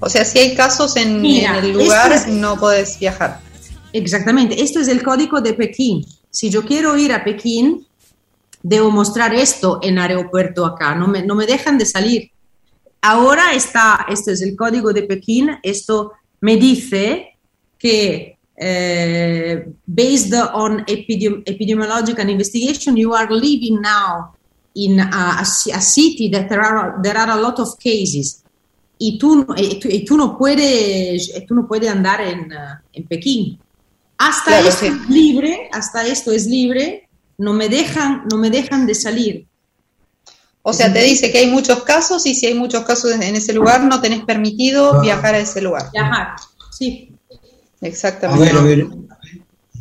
O sea, si hay casos en, el lugar, no puedes viajar. Exactamente, esto es el código de Pekín. Si yo quiero ir a Pekín, debo mostrar esto en aeropuerto acá, no me, no me dejan de salir. Ahora está, este es el código de Pekín, esto me dice que uh, based on epidemi epidemiological investigation, you are living now in a, a, city that there are, there are a lot of cases. Y tú, y tú, y tú no, puedes, tú no puedes andar en, uh, en Pekín. Hasta claro, esto sí. es libre, hasta esto es libre, no me dejan, no me dejan de salir. O sea, te dice que hay muchos casos y si hay muchos casos en ese lugar no tenés permitido viajar a ese lugar. Viajar, sí. Exactamente. A ver, a ver.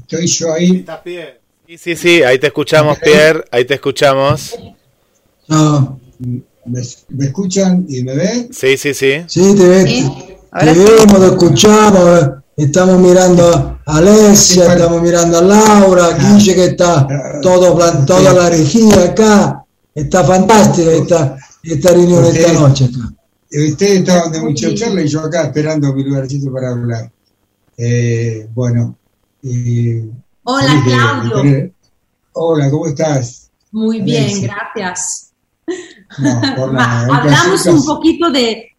Estoy yo ahí. Sí, sí, sí, ahí te escuchamos, Pierre, ahí te escuchamos. No, ¿me, escuchan y me ven? Sí, sí, sí. Sí, te, ven. ¿Sí? te, vemos, te escuchamos, estamos mirando a Alessia, estamos mirando a Laura, Guille que está todo, toda la energía acá. Está fantástica esta, esta reunión esta noche. Ustedes estaban de mucha charla y yo acá esperando mi lugarcito para hablar. Eh, bueno. Eh, Hola, Claudio. hola, ¿cómo estás? Muy bien, gracias. No, por nada. Hablamos un poquito de,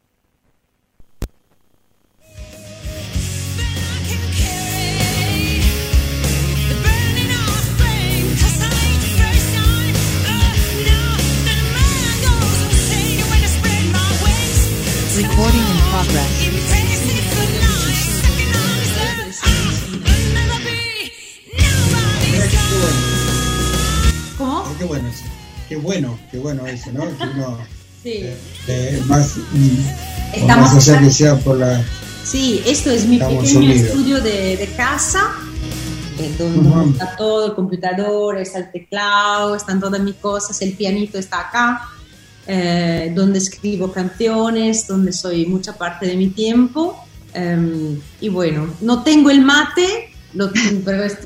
qué bueno, qué bueno eso, ¿no? Que uno, Sí. eh, eh, más, mm, Estamos más allá que sea por la... Sí, esto es mi Estamos pequeño unidos. estudio de, de casa, eh, donde Ujú. está todo, el computador, está el teclado, están todas mis cosas, el pianito está acá, eh, donde escribo canciones, donde soy mucha parte de mi tiempo. eh, y bueno, no tengo el mate, lo- pero, es-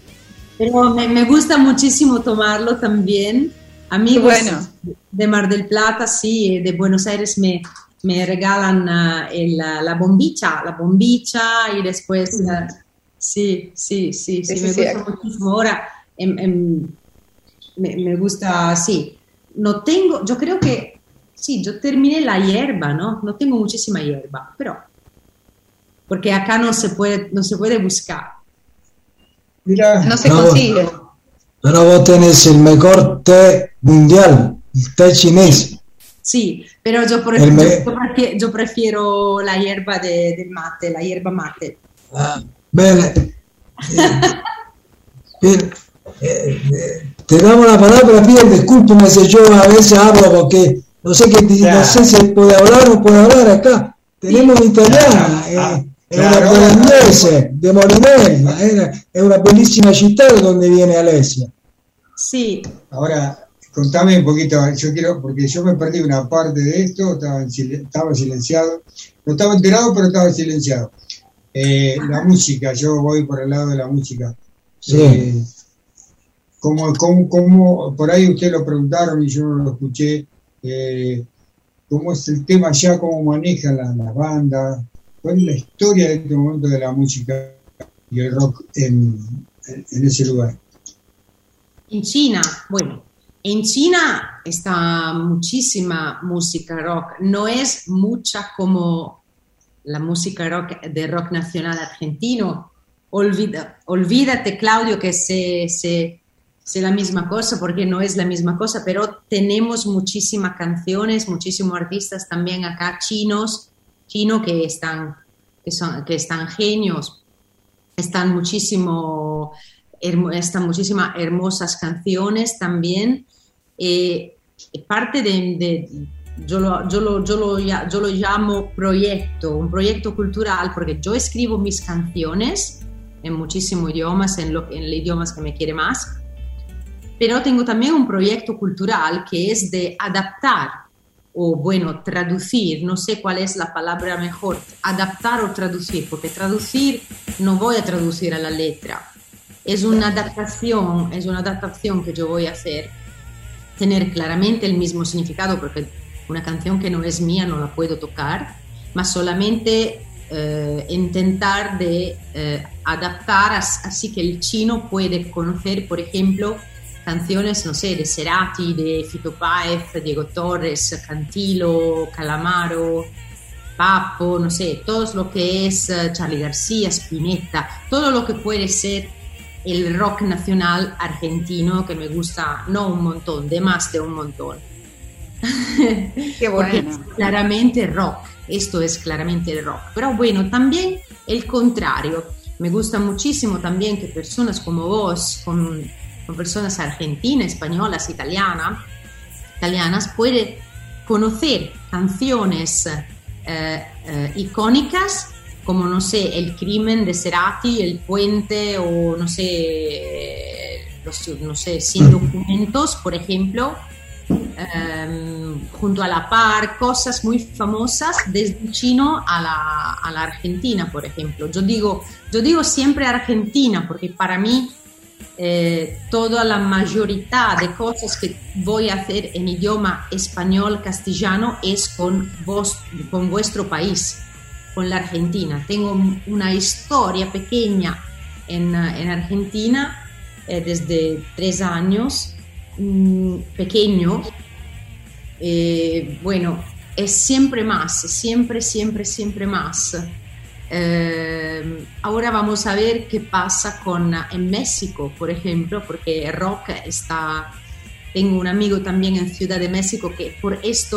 pero me, me gusta muchísimo tomarlo también. Amigos Bueno. de Mar del Plata, sí, de Buenos Aires me, me regalan ah, el, ah, la bombicha, la bombicha y después, ah, sí, sí, sí, sí, Sí, sí, me gusta acá. muchísimo. Ahora, em, em, me, me gusta, sí, no tengo, yo creo que, sí, yo terminé la hierba, ¿no? No tengo muchísima hierba, pero, porque acá no se puede, no se puede buscar. Mira, No se No, consigue. Pero vos tenés el mejor té mundial, el té chinés. Sí, pero yo, ejemplo, me- yo prefiero, yo prefiero la hierba de- del mate, la hierba mate. Ah, bene. Eh, bien, eh, eh, te damos la palabra, piden discúlpeme si yo a veces hablo porque no sé qué te- no sé si puede hablar o no puede hablar acá. Tenemos una italiana, Ah, eh, è claro. una bolognese de Molinella, è una, è una bellissima città da donde viene Alessia. Sí, Ahora, contame un poquito, yo quiero, porque yo me perdí una parte de esto, estaba, en sil- estaba silenciado, no estaba enterado, pero estaba silenciado. Eh, la música, yo voy por el lado de la música. Sí. Eh, como, como, como- por ahí ustedes lo preguntaron y yo no lo escuché, eh, ¿cómo es el tema ya, cómo manejan las las bandas? ¿Cuál es la historia de este momento de la música y el rock en, ese lugar? En China, bueno, en China está muchísima música rock. No es mucha como la música rock de rock nacional argentino. Olvida, olvídate, Claudio, que se la misma cosa, porque no es la misma cosa, pero tenemos muchísimas canciones, muchísimos artistas también acá chinos, chino que están, que son, que están genios, están muchísimo hermo- están muchísimas hermosas canciones también. Eh, parte de, de- yo, lo, yo, lo, yo, lo, yo lo llamo proyecto, un proyecto cultural, porque yo escribo mis canciones en muchísimos idiomas, en, en los idiomas que me quiere más, pero tengo también un proyecto cultural que es de adaptar o bueno, traducir, no sé cuál es la palabra mejor, adaptar o traducir, porque traducir no voy a traducir a la letra, es una adaptación, es una adaptación que yo voy a hacer, tener claramente el mismo significado, porque una canción que no es mía no la puedo tocar, mas solamente eh, intentar de eh, adaptar as- así que el chino puede conocer, por ejemplo, canciones, no sé, de Cerati, de Fito Páez, Diego Torres, Cantilo, Calamaro, Papo, no sé, todo lo que es eh, Charlie García, Spinetta, todo lo que puede ser el rock nacional argentino que me gusta, no un montón, de más de un montón. Qué Porque bueno. es claramente rock, esto es claramente rock. Pero bueno, también el contrario. Me gusta muchísimo también que personas como vos, con, con personas argentinas, españolas, italianas, italianas, pueden conocer canciones eh, eh, icónicas como, no sé, El crimen de Cerati, El puente o, no sé, los, no sé, Sin documentos, por ejemplo, em, junto a la par, cosas muy famosas desde chino a la, a la Argentina, por ejemplo. Yo digo, yo digo siempre Argentina porque para mí eh, toda la mayoría de cosas que voy a hacer en idioma español, castellano, es con, vos, con vuestro país, con la Argentina. Tengo una historia pequeña en, eh, en Argentina eh, desde tres años, mm, pequeño. Eh, bueno, es siempre más, siempre, siempre, siempre más. Eh, ahora vamos a ver qué pasa con en México, por ejemplo, porque rock está. Tengo un amigo también en Ciudad de México que por este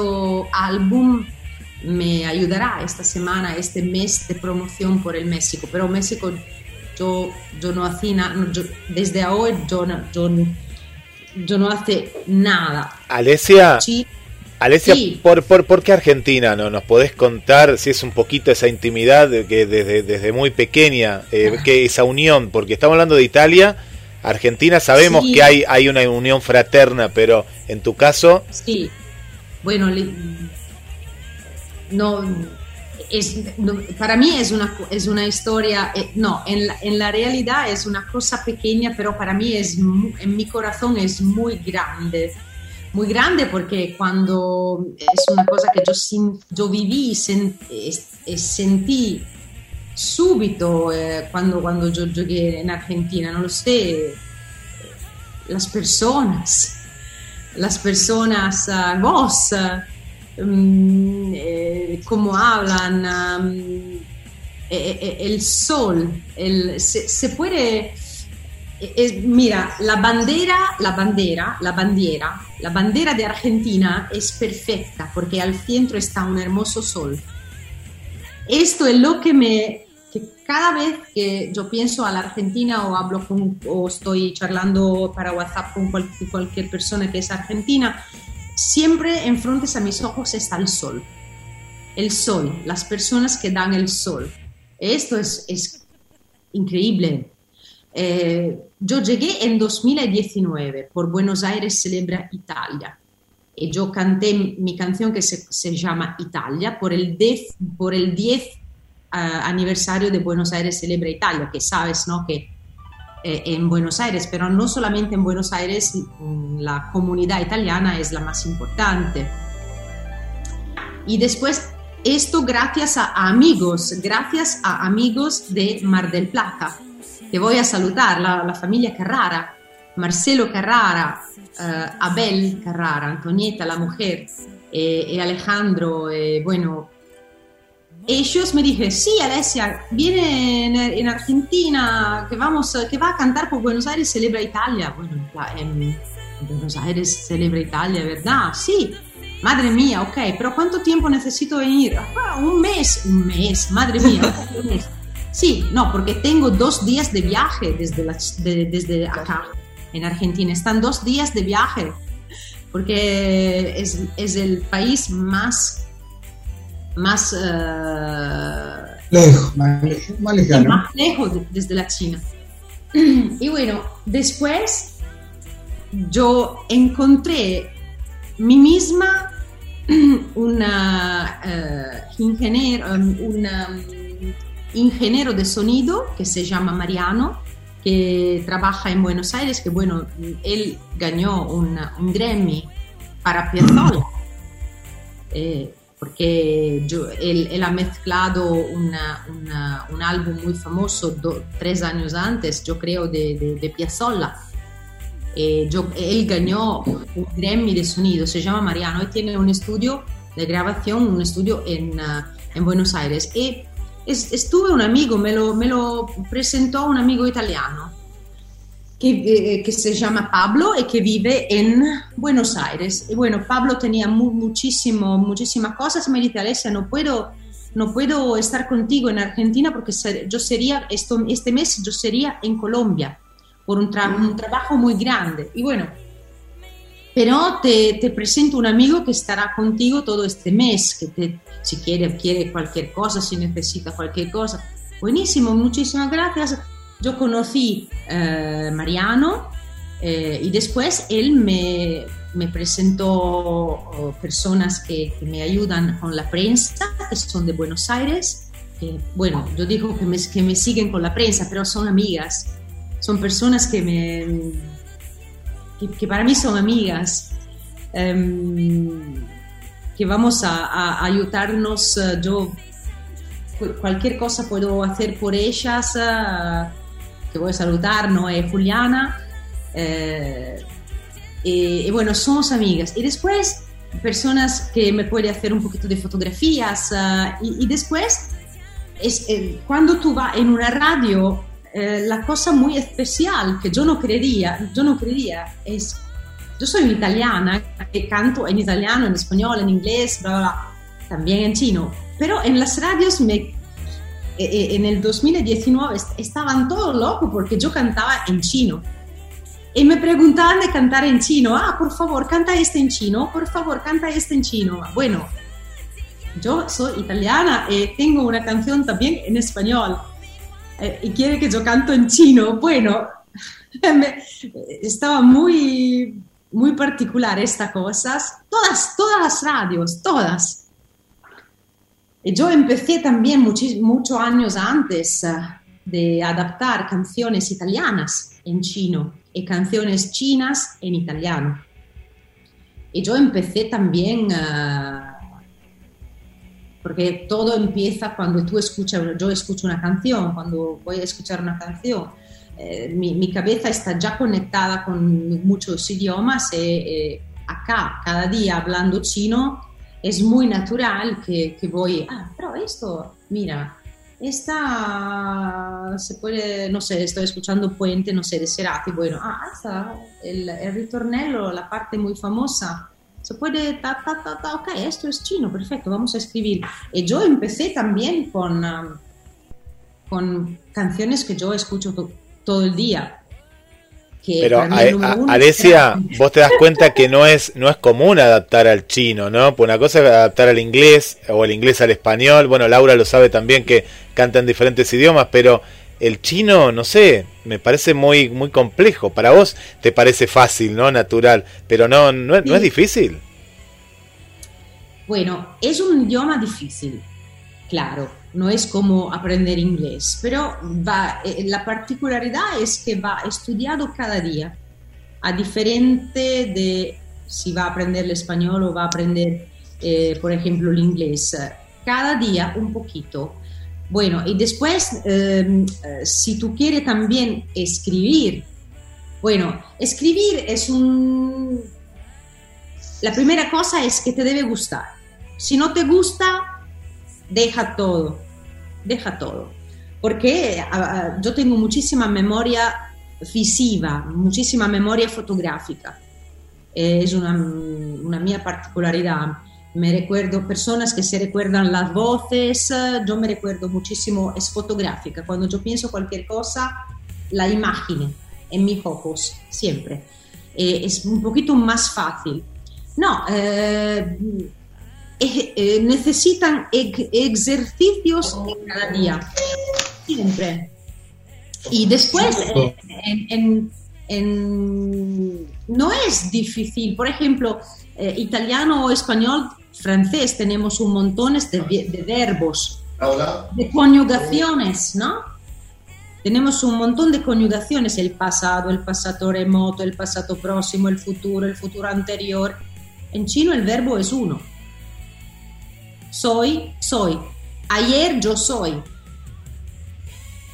álbum me ayudará esta semana, este mes de promoción por el México. Pero México, yo, yo no hacía nada, desde hoy yo, no- yo yo no hace nada. Alesia, Sí, Alesia, Sí. ¿por, por, por qué Argentina? ¿No? ¿Nos podés contar si es un poquito esa intimidad de que desde, desde muy pequeña, eh, que esa unión? Porque estamos hablando de Italia, Argentina sabemos Sí. que hay, hay una unión fraterna, pero en tu caso, sí. Bueno, le- no, es, no, para mí es una, es una historia, eh, no, en la, en la realidad es una cosa pequeña, pero para mí es, en mi corazón es muy grande. Muy grande porque cuando es una cosa que yo, yo viví y sentí subito eh, cuando, cuando yo llegué en Argentina, no lo sé, las personas, las personas, ah, vos, mm, eh, cómo hablan, eh, eh, el sol, el, se, se puede... es- mira, la bandera, la bandera, la bandera, la bandera de Argentina es perfecta porque al centro está un hermoso sol. Esto es lo que me, que cada vez que yo pienso a la Argentina o hablo o estoy charlando para WhatsApp con cual- cualquier persona que es argentina, siempre en frente a mis ojos está el sol. El sol, las personas que dan el sol. Esto es, es increíble. Eh, yo llegué en 2019 por Buenos Aires Celebra Italia y yo canté mi canción que se, se llama Italia por el 10, por el 10 ah, aniversario de Buenos Aires Celebra Italia, que sabes, ¿no? Que eh, en Buenos Aires, pero no solamente en Buenos Aires, mm, la comunidad italiana es la más importante. Y después, esto gracias a amigos, gracias a amigos de Mar del Plata. Te voy a saludar, la, la familia Carrara, Marcelo Carrara, eh, Abel Carrara, Antonieta, la mujer, eh, y Alejandro, eh, bueno, ellos me dijeron, sí, Alessia, viene en, en Argentina, que, vamos, que va a cantar por Buenos Aires, celebra Italia. Bueno, en pla- en Buenos Aires celebra Italia, ¿verdad? Sí. Madre mía, ok, pero ¿cuánto tiempo necesito venir? Ah, un mes, un mes, madre mía, un mes. Sí, no, porque tengo dos días de viaje desde, la- de- desde acá, en Argentina. Están dos días de viaje, porque es, es el país más, más, eh, Lejos, más, más lejano. más lejos de- desde la China. Y bueno, después yo encontré mí misma una eh, ingeniero, um, una, um, ingeniero de sonido que se llama Mariano, que trabaja en Buenos Aires, que bueno, él ganó una- un Grammy para Piazzolla, eh, porque yo- él, él ha mezclado una- una- un álbum muy famoso do- tres años antes, yo creo, de, de, de Piazzolla. Eh, yo- él ganó un Grammy de sonido, se llama Mariano y tiene un estudio de grabación, un estudio en, ah, en Buenos Aires. Y estuve un amigo, me lo, me lo presentó un amigo italiano que, que se llama Pablo y que vive en Buenos Aires. Y bueno, Pablo tenía mu- muchísimo, muchísimas cosas y me dice, Alessia, no puedo, no puedo estar contigo en Argentina porque ser- yo sería, esto, este mes yo sería en Colombia por un, tra- un trabajo muy grande. Y bueno, pero te, te presento un amigo que estará contigo todo este mes, que te, si quiere, quiere cualquier cosa, si necesita cualquier cosa. Buenísimo, muchísimas gracias. Yo conocí eh, Mariano eh, y después él me, me presentó oh, personas que, que me ayudan con la prensa, que son de Buenos Aires. que, bueno, yo digo que me, que me siguen con la prensa, pero son amigas. Son personas que me, que, que para mí son amigas, em, que vamos a, a ayudarnos. eh, yo cu- cualquier cosa puedo hacer por ellas, eh, que voy a saludar, ¿no? Es Juliana. eh, y bueno, somos amigas. Y después, personas que me pueden hacer un poquito de fotografías. eh, y, y después, es, eh, cuando tú vas en una radio, eh, la cosa muy especial que yo no creía, yo no creía es, yo soy italiana, que canto en italiano, en español, en inglés, bla, bla, también en chino, pero en las radios me, eh, eh, en el 2019 est- estaban todos locos porque yo cantaba en chino. y me preguntaban de cantar en chino. Ah, por favor, canta este en chino. Por favor, canta este en chino. Bueno, yo soy italiana y tengo una canción también en español. Eh, y quiere que yo canto en chino. Bueno, estaba muy, muy particular estas cosas. Todas, todas las radios, todas. Y yo empecé también muchos años antes eh, de adaptar canciones italianas en chino y canciones chinas en italiano. Y yo empecé también, uh, porque todo empieza cuando tú escuchas, yo escucho una canción, cuando voy a escuchar una canción, eh, mi, mi, cabeza está ya conectada con muchos idiomas y eh, acá, cada día hablando chino, es muy natural que, que voy, ah, pero esto, mira, esta se puede, no sé, estoy escuchando Puente, no sé, de Cerati, bueno, ah, está el, el ritornello, la parte muy famosa, se puede, ta, ta, ta, ta, ok, esto es chino, perfecto, vamos a escribir. Y yo empecé también con, um, con canciones que yo escucho todo el día, pero Alesia, vos te das cuenta que no es no es común adaptar al chino, ¿no? Pues una cosa es adaptar al inglés o el inglés al español. Bueno, Laura lo sabe también que canta en diferentes idiomas, pero el chino, no sé, me parece muy muy complejo. Para vos te parece fácil, ¿no? Natural, pero no no, es difícil. Bueno, es un idioma difícil, claro no es como aprender inglés, pero va, eh, la particularidad es que va estudiado cada día, a diferente de si va a aprender el español o va a aprender, eh, por ejemplo, el inglés. Cada día un poquito. Bueno, y después, em, eh, si tú quieres también escribir, bueno, escribir es un... La primera cosa es que te debe gustar. Si no te gusta, deja todo, deja todo. Porque yo tengo muchísima memoria visiva, muchísima memoria fotográfica. Es una, una mía particularidad. Me recuerdo personas que se recuerdan las voces, yo me recuerdo muchísimo, es fotográfica. Cuando yo pienso cualquier cosa, la imagen en mis ojos, siempre. Eh, es un poquito más fácil. No, eh, eh, necesitan ejercicios cada día, siempre. Y después, no es difícil, por ejemplo, eh, italiano o español, francés, tenemos un montón de, de verbos, de conjugaciones, ¿no? Tenemos un montón de conjugaciones, el pasado, el pasado remoto, el pasado próximo, el futuro, el futuro anterior. En chino el verbo es uno soy, soy. Ayer yo soy.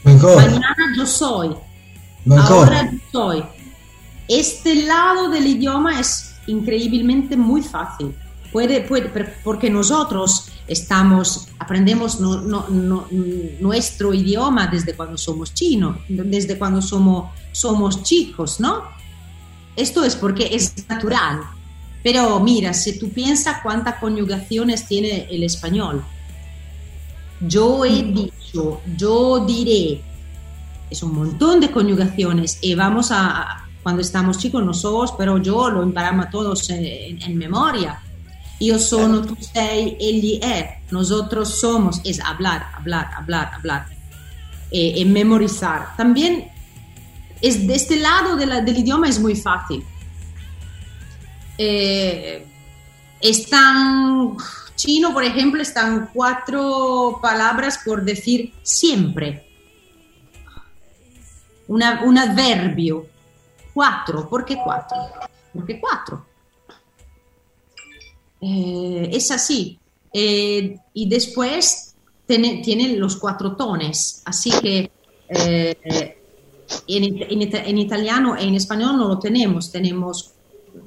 Mañana yo soy. Ahora yo soy. Este lado del idioma es increíblemente muy fácil. Puede, puede, porque nosotros estamos, aprendemos nuestro idioma desde cuando somos chinos, desde cuando somos, somos chicos, ¿no? Esto es porque es natural. Pero mira, si tú piensas cuántas conjugaciones tiene el español, yo he dicho, yo diré, es un montón de conjugaciones y vamos a, cuando estamos chicos nosotros, pero yo lo emparamos todos en, memoria. Yo sono, tú sei, él es. Nosotros somos, es hablar, hablar, hablar, hablar. Y, memorizar. También es de este lado del idioma es muy fácil eh, están, chino, por ejemplo, están cuatro palabras por decir siempre. Un adverbio. Cuatro. ¿Por qué cuatro? Porque cuatro. Eh, es así. Eh, y después tiene, tiene, los cuatro tones. Así que en, en, italiano e en español no lo tenemos. Tenemos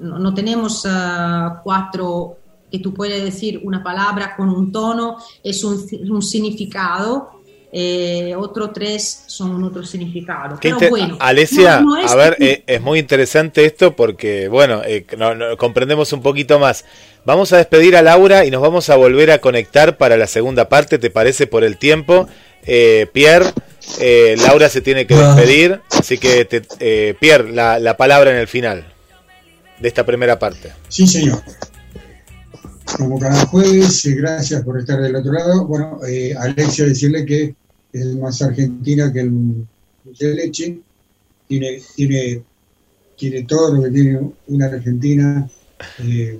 no, tenemos ah, cuatro que tú puedes decir una palabra con un tono, es un, significado, eh, otros tres son otro significado. Pero bueno, Alesia, a ver, eh, es muy interesante esto porque, bueno, eh, comprendemos un poquito más. Vamos a despedir a Laura y nos vamos a volver a conectar para la segunda parte, ¿te parece por el tiempo? Pierre, Eh, Laura se tiene que despedir, así que te, eh, Pierre, la, la palabra en el final de esta primera parte. Sí, señor. Como cada jueves, eh, gracias por estar del otro lado. Bueno, eh, decirle que es más argentina que el de leche. Tiene, tiene, tiene todo lo que tiene una Argentina eh,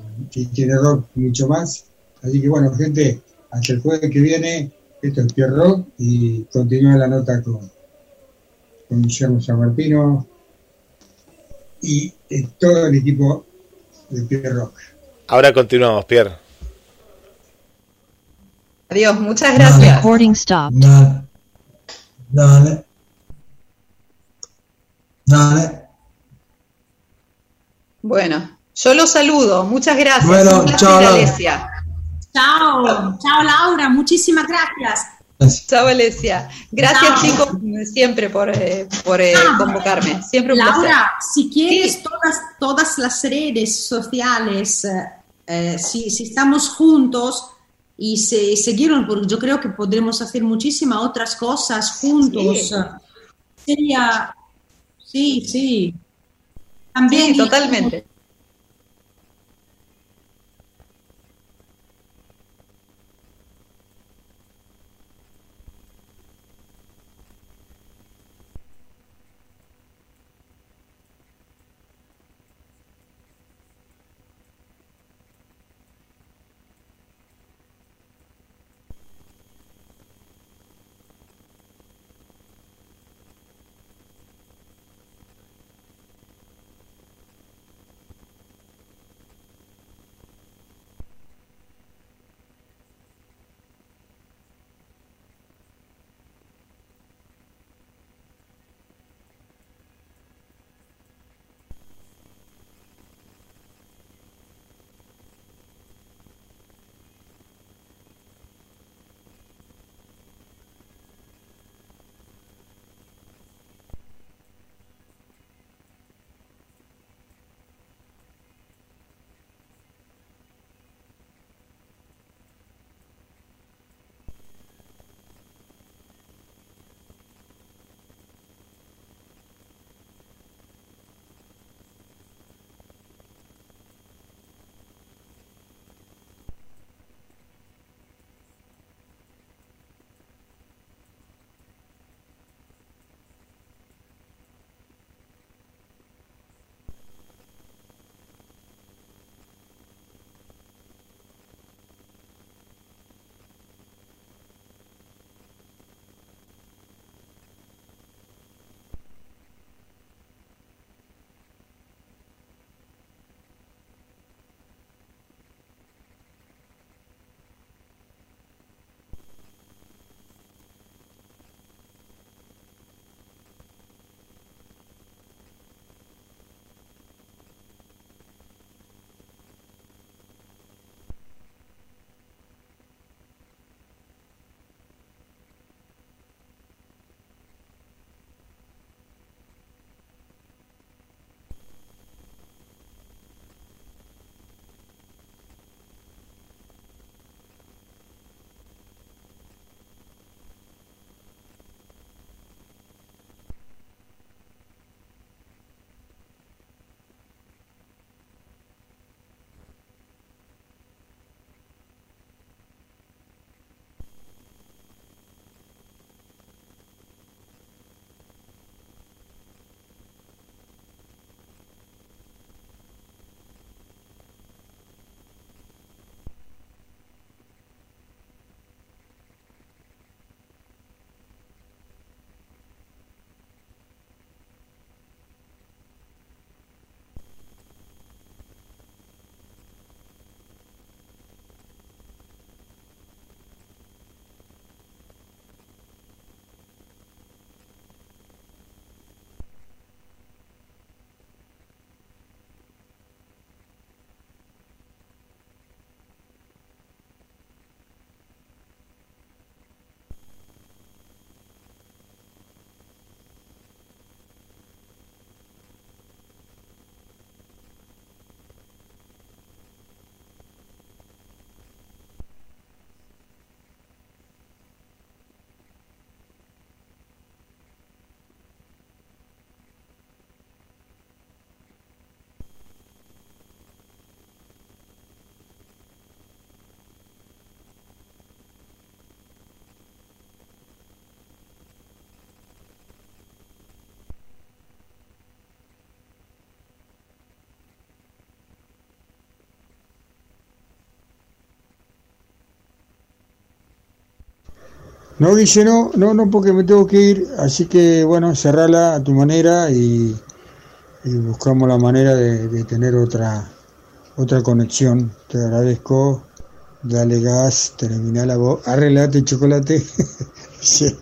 tiene rock mucho más. Así que bueno, gente, hasta el jueves que viene, esto es Pierre Rock y continúa la nota con, con Guillermo San y eh, todo el equipo de Pierre Rock. Ahora continuamos, Pierre. Adiós, muchas gracias. Recording stopped. Dale. Dale. Dale. Bueno, yo los saludo. Muchas gracias. Bueno, chao, Laura. Alesia. Chao, chao Laura, muchísimas gracias. Chao, Alesia. Gracias, Chao. chicos, siempre por, eh, por eh, Ah, convocarme. Siempre un placer. Laura, si quieres todas, todas las redes sociales, eh, si, si estamos juntos y se siguieron, porque yo creo que podremos hacer muchísimas otras cosas juntos. Sí. Sería, sí, sí. También Sí, totalmente. No, Guille, no, no, no, porque me tengo que ir, así que bueno, cerrala a tu manera y, buscamos la manera de, de tener otra otra conexión. Te agradezco, dale gas, termina la voz, arreglate chocolate. Sí.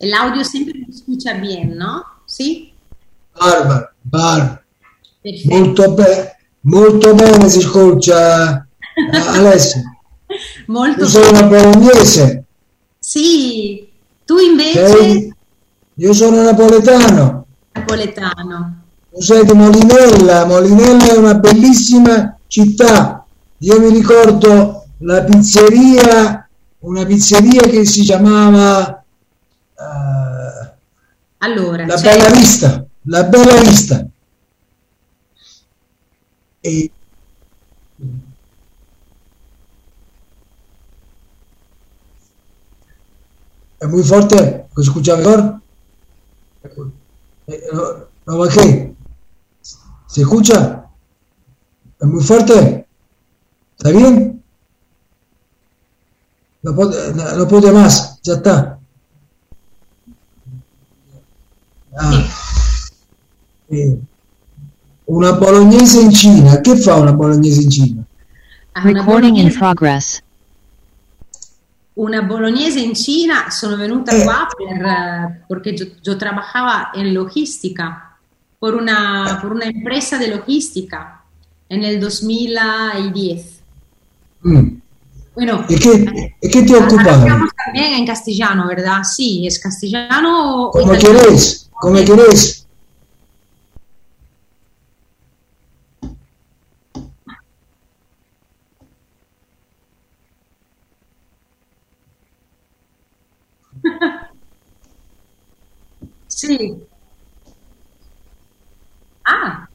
El audio siempre lo escucha bien, ¿no? ¿Sí? Barbara. Perfetto. Molto, be- molto bene si ascolta Alessia. Molto Io sono una bolognese, Sì, tu invece ok? Io sono napoletano. napoletano. Tu sei di Molinella, Molinella è una bellissima città. Io mi ricordo la pizzeria, una pizzeria che si chiamava eh, Allora, La c'è- Bella Vista, La Bella Vista. E es muy fuerte, ¿lo escucha mejor? Eh, ¿No, no bajé? ¿Se escucha? ¿Es muy fuerte? ¿Está bien? No puede, no, no puede más, ya está. Ah. Eh, una bolognese in Cina, che fa una bolognese in Cina? Ah, una Recording in bolognese, progress. una bolognese en China, sono venuta Eh. qua per, eh, porque yo, yo trabajaba en logística por una, por una empresa de logística en el 2010. Mm. Bueno, ¿Y qué, y qué te ocupaba? hablamos también en castellano, ¿verdad? Sí, es castellano o Como italiano. querés, como querés. Sí. Ah,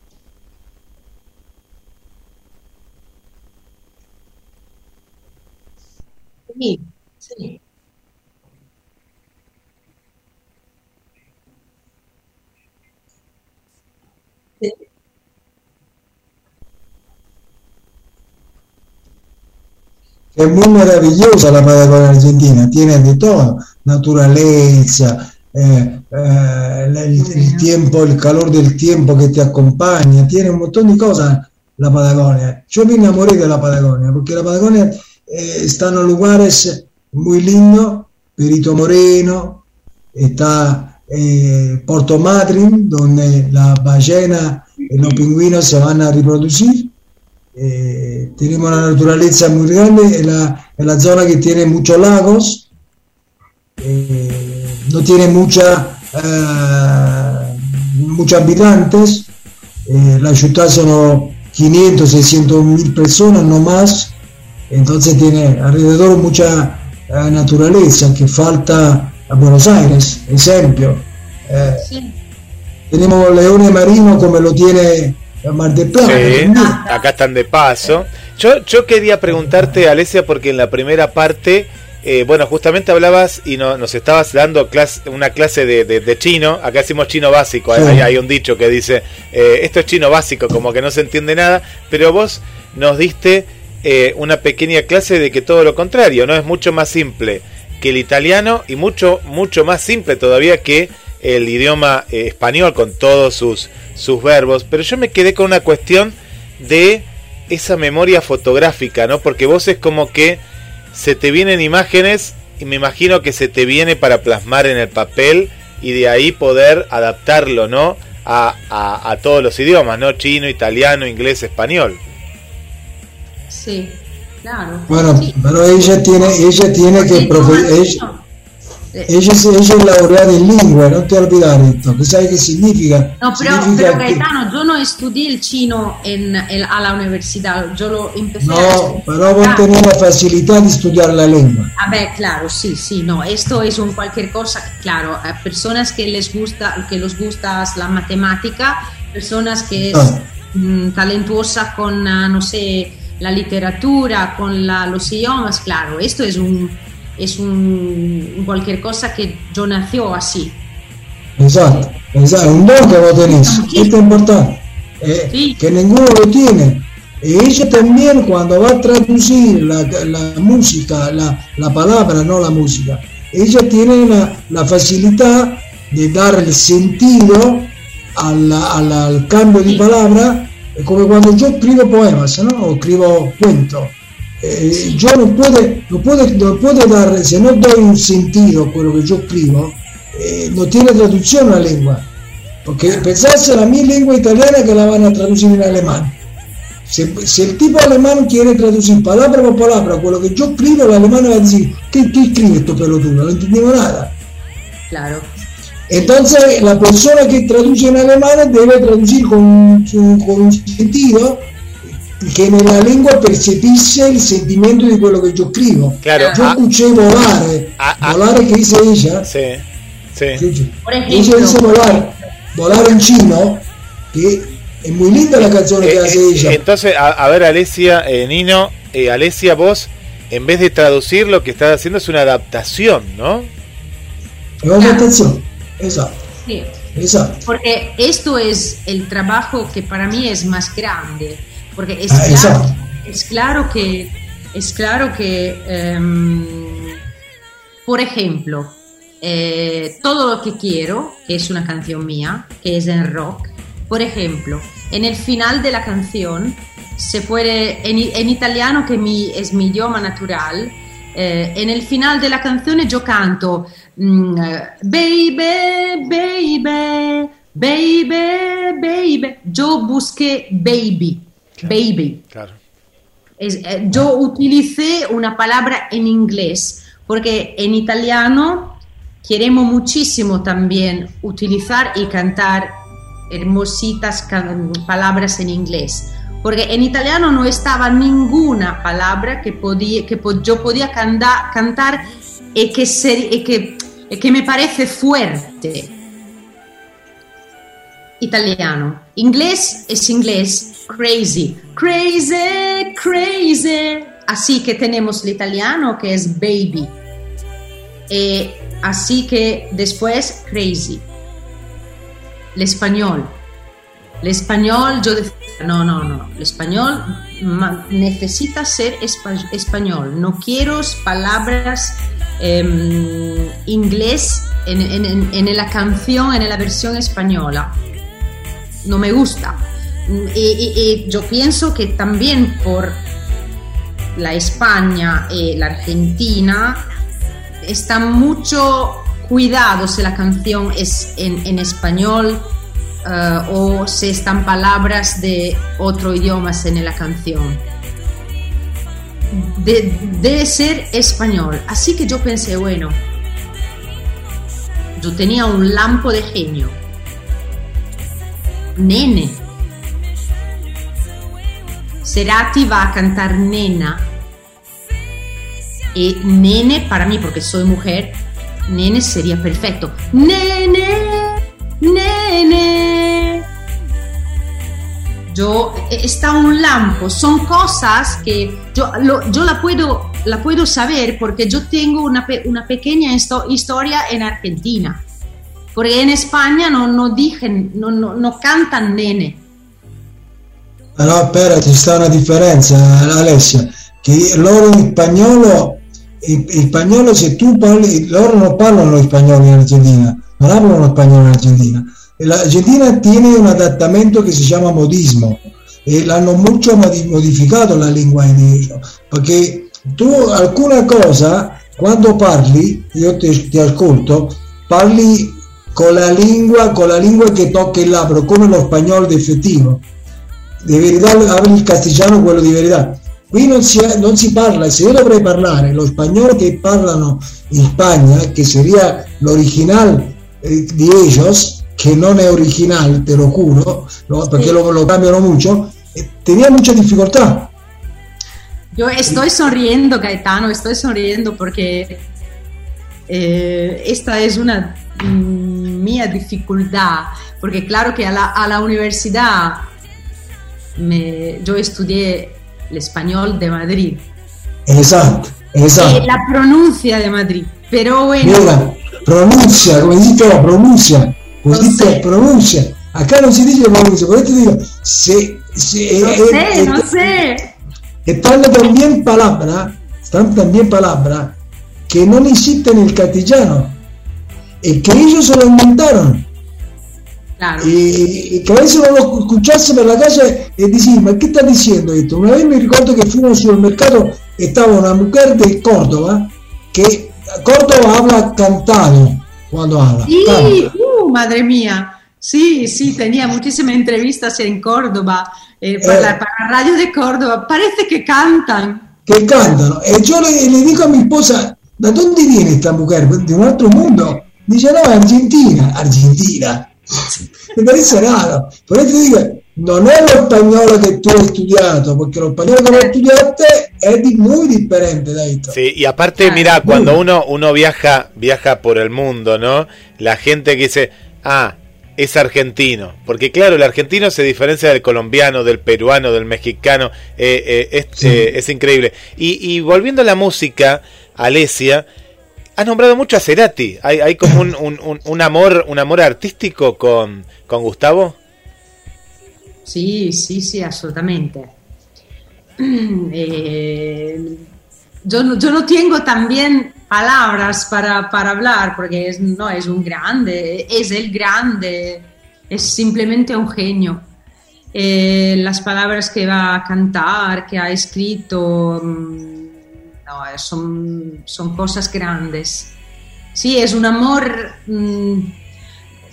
sí, Es muy maravillosa la Patagonia Argentina, tiene de todo, naturaleza, eh, eh, el, el tiempo, el calor del tiempo que te acompaña, tiene un montón de cosas la Patagonia. Yo me enamoré de la Patagonia, porque la Patagonia eh, está en lugares muy lindos, Perito Moreno, está eh, Porto Madryn, donde las ballenas y los pingüinos se van a reproducir. Eh, tenemos una naturaleza muy grande, es la, la zona que tiene muchos lagos, eh, no tiene mucha, eh, muchos habitantes, eh, la ciudad son 500, 600 mil personas, no más, entonces tiene alrededor mucha naturaleza que falta a Buenos Aires, ejemplo. Eh, tenemos leones marinos como lo tiene Mar del Plata. acá están de paso. Yo, yo quería preguntarte, Alesia, porque en la primera parte, eh, bueno, justamente hablabas y no, nos estabas dando clase, una clase de, de, chino. Acá decimos chino básico. Hay, hay, un dicho que dice, eh, esto es chino básico, como que no se entiende nada. Pero vos nos diste eh, una pequeña clase de que todo lo contrario, ¿no? Es mucho más simple que el italiano y mucho, mucho más simple todavía que el idioma español con todos sus, sus verbos. Pero yo me quedé con una cuestión de esa memoria fotográfica, ¿no? Porque vos es como que se te vienen imágenes y me imagino que se te viene para plasmar en el papel y de ahí poder adaptarlo, ¿no? A, a, todos los idiomas, ¿no? Chino, italiano, inglés, español. Sí, claro. Bueno, pero ella tiene, ella tiene que... Ella es, ella es laureada en lengua, no te olvidar esto, que sabes qué significa. No, pero, significa pero Gaetano, yo no estudié el chino en, en, a la universidad, yo lo empecé no, a pero vos tenés la facilidad de estudiar la lengua. A ver, claro, sí, sí, no, esto es un cualquier cosa, claro, a personas que les gusta, que les gusta la matemática, personas que es ah. mm, talentuosa con, ah, no sé, la literatura, con la, los idiomas, claro, esto es un es un, cualquier cosa que yo nació así. Exacto, exacto, un don que vos tenés, esto es importante, eh, que ninguno lo tiene. Y ella también cuando va a traducir la, la música, la, la, palabra, no la música, ella tiene la, la facilidad de dar el sentido al cambio de palabra, como cuando yo escribo poemas, ¿no? O escribo cuentos eh, yo no puedo, no, puedo, no puedo dar, si no doy un sentido a lo que yo escribo, eh, no tiene traducción la lengua. Porque pensarse la mi lengua italiana que la van a traducir en alemán. Si, el tipo alemán quiere traducir palabra por palabra con lo que yo escribo, el alemán va a decir, ¿qué, qué escribe esto pelotudo? No entendemos nada. Claro. Entonces, la persona que traduce en alemán debe traducir con, con un sentido que en la lengua percepisse el sentimiento de quello che io scrivo. Claro, yo escuché volare, volare che dice ella. Sí, sí. Ella dice volar, volar en chino, que es muy linda la canción que eh, hace eh, ella. Entonces, a, a ver, Alesia, eh, Nino, eh, Alesia, vos, en vez de traducir, lo que estás haciendo es una adaptación, ¿no? Es una adaptación, exacto. Sí. Exacto. Porque esto es el trabajo que para mí es más grande porque es, ah, claro, es claro que, es claro que em, por ejemplo, eh, todo lo que quiero, que es una canción mía, que es en rock, por ejemplo, en el final de la canción se puede, en, italiano que mi, es mi idioma natural, eh, en el final de la canción yo canto mm, baby, baby, baby, baby. Yo busqué baby baby. Claro. Eh, yo utilicé una palabra en inglés porque en italiano queremos muchísimo también utilizar y cantar hermositas palabras en inglés. Porque en italiano no estaba ninguna palabra que, podía, que yo podía cantar y que, y que, y que me parece fuerte. Italiano. Inglés es inglés, crazy, crazy, crazy. Así que tenemos el italiano que es baby. Eh, así que después crazy. El español. El español, yo no, no, no. El español necesita ser español. No quiero palabras em, inglés en, en la canción, en la versión española. No me gusta y, yo pienso que también por la España y la Argentina está mucho cuidado si la canción es en, español eh, o si están palabras de otro idioma en la canción. debe ser español. Así que yo pensé, bueno, yo tenía un lampo de genio. Nene Serati va a cantar nena. Y nene para mí, porque soy mujer, nene sería perfecto. Nene, nene. Yo, eh, está un lampo, son cosas que yo, lo- yo la, puedo, la puedo saber porque yo tengo una, una pequeña histo- historia en Argentina. Porque en España no, no, dijen, no, no, no cantan nene. Però spera ci sta una differenza Alessia, che loro in spagnolo, in, spagnolo se tu parli, loro non parlano lo spagnolo in Argentina, non parlano spagnolo in Argentina. L'Argentina tiene un adattamento che si chiama modismo e l'hanno molto modi- modificato la lingua in ellos, perché tu alcune cose quando parli, io ti, ti ascolto, parli con la lingua, con la lingua che tocca il labbro, come lo spagnolo effettivo verità habla il castigliano quello di verità qui non si, non si parla se io dovrei parlare lo spagnolo che parlano in Spagna che sería l'original eh, di ellos che non è original te lo juro no, perché lo, lo cambiano mucho eh, tenía mucha dificultad Yo estoy sonriendo, Gaetano, estoy sonriendo porque eh, esta es una mm, mía dificultad, porque claro que a la, a la universidad me- yo estudié el español de Madrid, esatto y esatto la pronuncia de Madrid, pero bueno, Mira, pronuncia come dice la pronuncia. Dice pronuncia. Acá non si dice pronuncia por eso te digo se, se no eh, sé, eh, no sé. están también palabras, están también palabras que no existen en el castellano y que ellos se lo inventaron Claro. y, y que a veces uno lo escuchasse per la calle e dici ma che sta dicendo esto? Una vez mi ricordo che fuimos al supermercado estaba una mujer de Córdoba que Córdoba habla cantado cuando habla Sí, uh, madre mía. Sí, sí, tenía muchísimas entrevistas en Córdoba, eh, para, la, para radio de Córdoba. Parece que cantan. que cantano e yo le, le dico a mi esposa ¿da dónde viene esta mujer? de un altro mondo dice no Argentina Argentina mi parece raro por eso digo non è lo spagnolo che tu hai studiato perché lo spagnolo che lo studiaste è di, muy differente da esto Sí, y aparte, mira, cuando uno, uno viaja, viaja por el mundo, ¿no? La gente que dice, ah, es argentino. Porque claro, el argentino se diferencia del colombiano, del peruano, del mexicano. eh, eh, es, eh, es increíble. Y, y volviendo a la música, Alesia, has nombrado mucho a Cerati. ¿Hay, hay como un, un- un- amor un amor artístico con, con Gustavo? Sí, sí, sí, absolutamente. Eh, yo, yo no tengo también palabras para, para hablar porque es, no, es un grande, es el grande, es simplemente un genio. Eh, las palabras que va a cantar, que ha escrito, mm, no, son, son cosas grandes. Sí, es un amor, mm,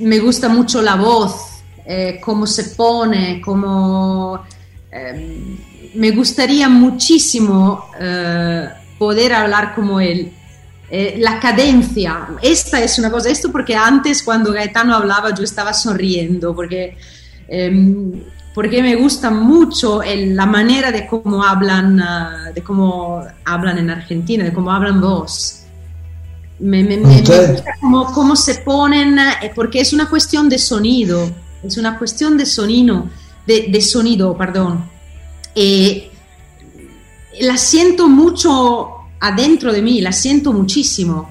me gusta mucho la voz, eh, cómo se pone, cómo... eh, me gustaría muchísimo eh, poder hablar como él. Eh, la cadencia, esta es una cosa, esto porque antes cuando Gaetano hablaba yo estaba sonriendo, porque, em, porque me gusta mucho el- la manera de cómo hablan, ah, de cómo hablan en Argentina, de cómo hablan vos. Me, me- me- me gusta cómo, cómo se ponen, eh, porque es una cuestión de sonido, es una cuestión de sonido, de, de sonido, perdón. Eh, la siento mucho adentro de mí, la siento muchísimo.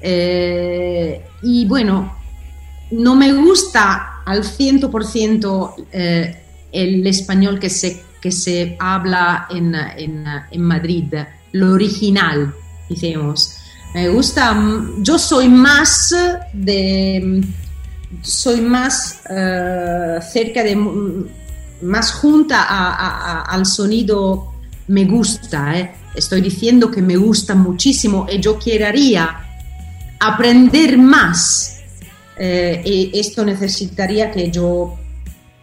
Eh, y bueno, no me gusta al 100% eh, el español que se, que se habla en, en, Madrid, lo original, decimos. Me gusta, yo soy más de, soy más eh, cerca de, más junta al sonido me gusta, eh. estoy diciendo que me gusta muchísimo y yo querría aprender más. Eh, y esto necesitaría que yo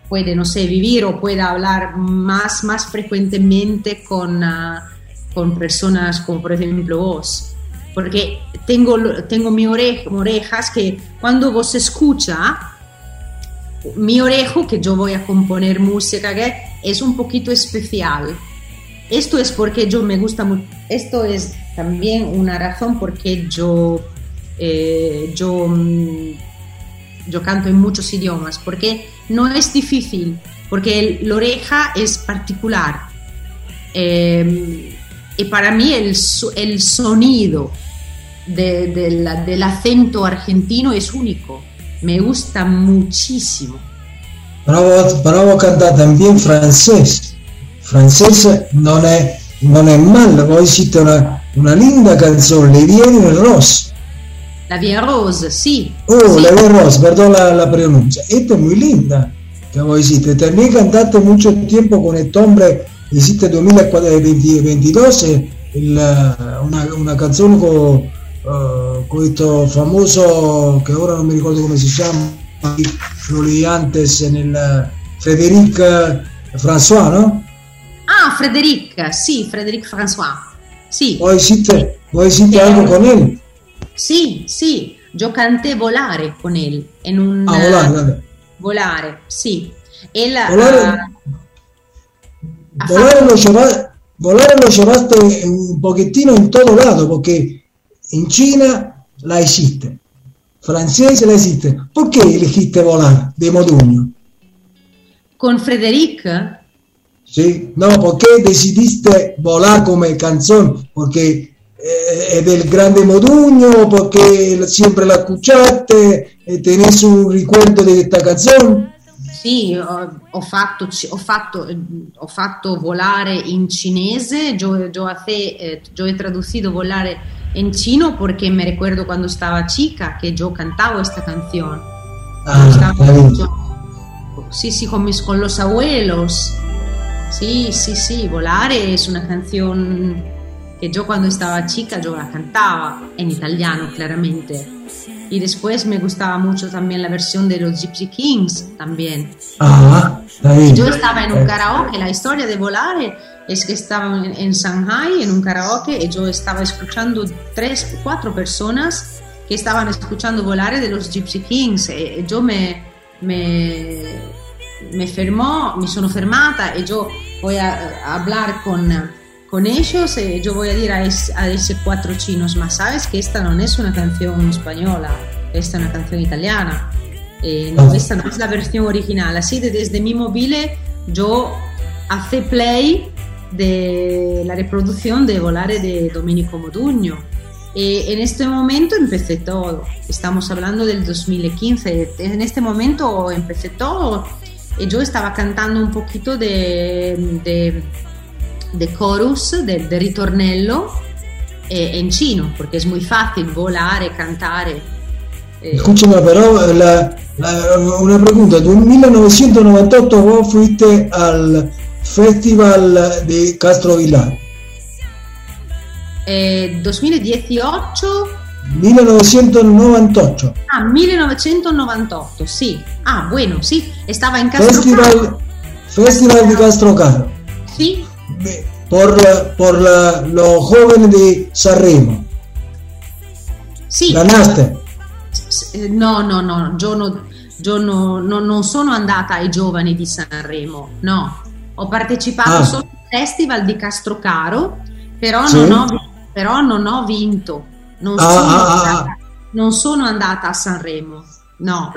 pueda, no sé, vivir o pueda hablar más, más frecuentemente con, ah, con personas como por ejemplo vos. Porque tengo, tengo mi oreja, orejas que cuando vos escucha, mi orejo, que yo voy a componer música, que es un poquito especial. Esto es porque yo me gusta mucho. Esto es también una razón porque yo eh, yo, mm, yo canto en muchos idiomas, porque no es difícil, porque el- la oreja es particular. Eh, y para mí el, el sonido de- de la- del acento argentino es único. Me gusta muchísimo. Bravo, bravo cantar también francés. Francés non è, non è male, voi siete una, una linda canzone, Le Viene Rose. La Via Rose, sí. Oh, sí. Le Viene Rose, perdón la, la pronuncia. Esta es muy linda vos hiciste. También cantaste mucho tiempo con este hombre, hiciste 2022 eh, il, una, una canzone con, eh, con questo famoso, che ora non mi ricordo come si chiama, Floriantes nel Frédéric François, no? Ah, Frederic, sí, Frederic François. Sí. Voi hiciste, voi hiciste algo con él. Sí. Yo canté Volare con él en un Ah, eh, volare, volare. Volare, sí. Él Volare- ah, ha Volare fatto- lo, lleva- volare lo llevaste un pochettino en todo lado, porque en China la hiciste, francese la hiciste. ¿Por qué elegiste volar de Modugno? con Frederic. ¿Sí? No, ¿por qué decidiste volar como canción? Porque eh, del grande Modugno, porque siempre la escuchaste, tenés un recuerdo de esta canción. Sì, ho, ho fatto, ho, fatto, ho fatto volare in cinese, yo, yo, hace, eh, yo he traducido volare en chino porque me recuerdo cuando estaba chica que yo cantaba esta canción. Ah, yo- sí, sí, con, mis, con los abuelos. Sí, sí, sí, Volare es una canción que yo cuando estaba chica yo la cantaba en italiano, claramente. Y después me gustaba mucho también la versión de los Gypsy Kings también. Ah. Yo estaba en un Eh, karaoke, la historia de Volare es que estaba en, en Shanghai en un karaoke y yo estaba escuchando tres, cuatro personas que estaban escuchando Volare de los Gypsy Kings e, e yo me, me, me fermó, mi sono fermata y yo voy a, a hablar con, con ellos y yo voy a decir a, es- a esos cuatro chinos, más sabes que esta no es una canción española, esta es una canción italiana. Eh, no, Ah. esta no es la versión original. Así de desde mi móvil yo hace play de la reproducción de Volare de Domenico Modugno. Y en este momento empecé todo. Estamos hablando del 2015. En este momento empecé todo. Y yo estaba cantando un poquito de, de, de chorus, de, de ritornello eh, en chino, porque es muy fácil volare, cantare. Escúchame, pero la- la- una pregunta, tu 1998 vos fuiste al Festival de Castro Vilar, eh, 2018 1998, Ah, 1998, sí. Ah, bueno, sí. Estaba en Castro Festival, Festival de Castro Caro, Sí, por, por la- los jóvenes de Sanremo, sì. eh, No, no, no, io, no, io no- no- non sono andata ai giovani di Sanremo, no. Ho partecipato Ah. solo al festival di Castrocaro, però, Sì. non, ho, però non ho vinto. Non, Ah, sono ah, ah, andata, non sono andata a Sanremo, no.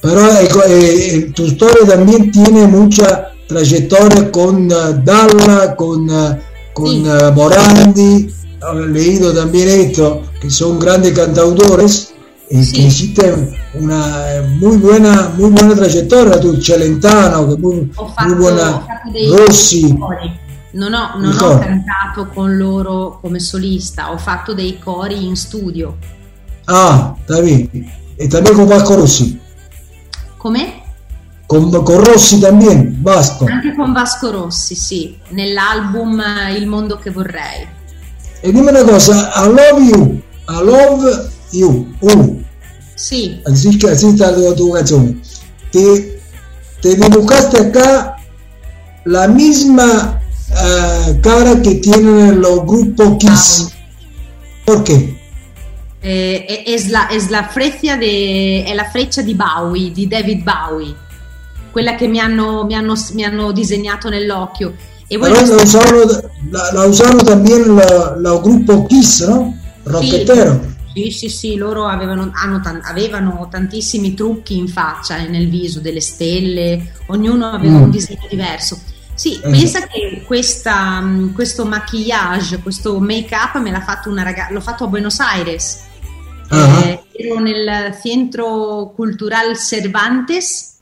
Pero eh, co- eh, eh, tu historia también tiene mucha trayectoria con eh, Dalla, con, eh, con Sí. eh, Morandi. También esto, que son grandes cantautores y Sí. que hiciste una muy buena, muy buena trayectoria. Tu Celentano, que muy, muy fatto, buena. dei Rossi. cori. Non ho, non ho cantato con loro come solista, ho fatto dei cori in studio. Ah, está bien. Y también con Vasco Rossi. Come? Con, con Rossi también, Vasco. Anche con Vasco Rossi, sì, nell'album eh, Il mondo che vorrei. Y dime una cosa, I love you, I love you, uh. Sì, Así que así está tu, tu canción. Te, te dibujaste acá la misma eh, cara que tienen los grupos Kiss. ¿Por qué? eh, è la, è la de- è la freccia di Bowie, di David Bowie, quella che mi hanno, mi hanno- mi hanno disegnato nell'occhio. E lo la state- usaron, la, la usaron también los grupos Kiss, ¿no? Rocketeros. Sì, Sì, sì, sì, loro avevano, tan- avevano, tantissimi trucchi in faccia e nel viso, delle stelle, ognuno aveva mm. un disegno diverso. Sì, esatto. pensa che questa, mm, questo maquillage, questo make up me l'ha fatto una ragazza, l'ho fatto a Buenos Aires. Uh-huh. Eh, ero nel Centro Cultural Cervantes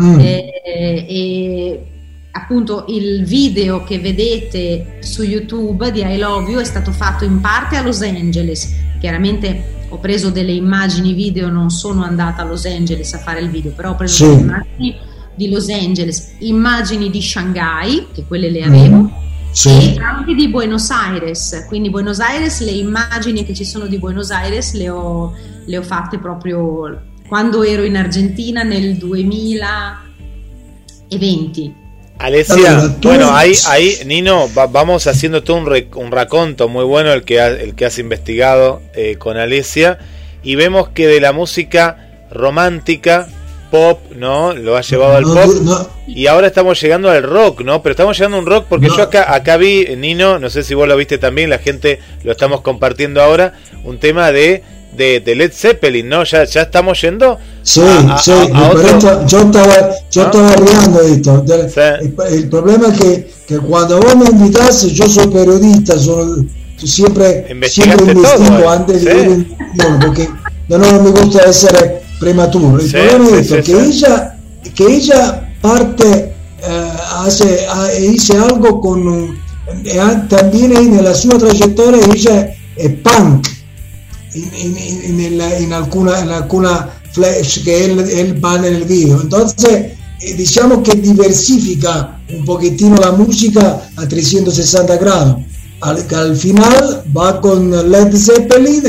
mm. eh, e appunto il video che vedete su YouTube di I Love You è stato fatto in parte a Los Angeles. Chiaramente ho preso delle immagini video, non sono andata a Los Angeles a fare il video, però ho preso sì. delle immagini di Los Angeles, immagini di Shanghai, che quelle le avevo, mm. sì. e anche di Buenos Aires. Quindi Buenos Aires, le immagini che ci sono di Buenos Aires le ho, le ho fatte proprio quando ero in Argentina nel 2020. Alesia, bueno, ahí, ahí Nino, vamos haciendo todo un, un, raconto muy bueno el que, el que has investigado eh, con Alesia y vemos que de la música romántica pop, ¿no? Lo ha llevado al pop. Y ahora estamos llegando al rock, ¿no? Pero estamos llegando a un rock porque yo acá, acá vi, Nino, no sé si vos lo viste también, la gente lo estamos compartiendo ahora, un tema de, de, Led Zeppelin, ¿no? Ya, ya estamos yendo. Sí, sí, yo estaba, yo estaba riendo esto. El, problema es que, que, cuando vos me invitas, yo soy periodista, soy, siempre, siempre investigo ¿eh? antes de ir porque no, no me gusta ser prematuro. El problema es que, ella, que ella parte, eh, hace, dice algo con... Eh, también en la su trayectoria ella es punk en, en, en, alguna, en alguna flash que él, él va en el video. Entonces, eh, digamos que diversifica un poquitino la música a 360 grados. Al, al final va con Led Zeppelin,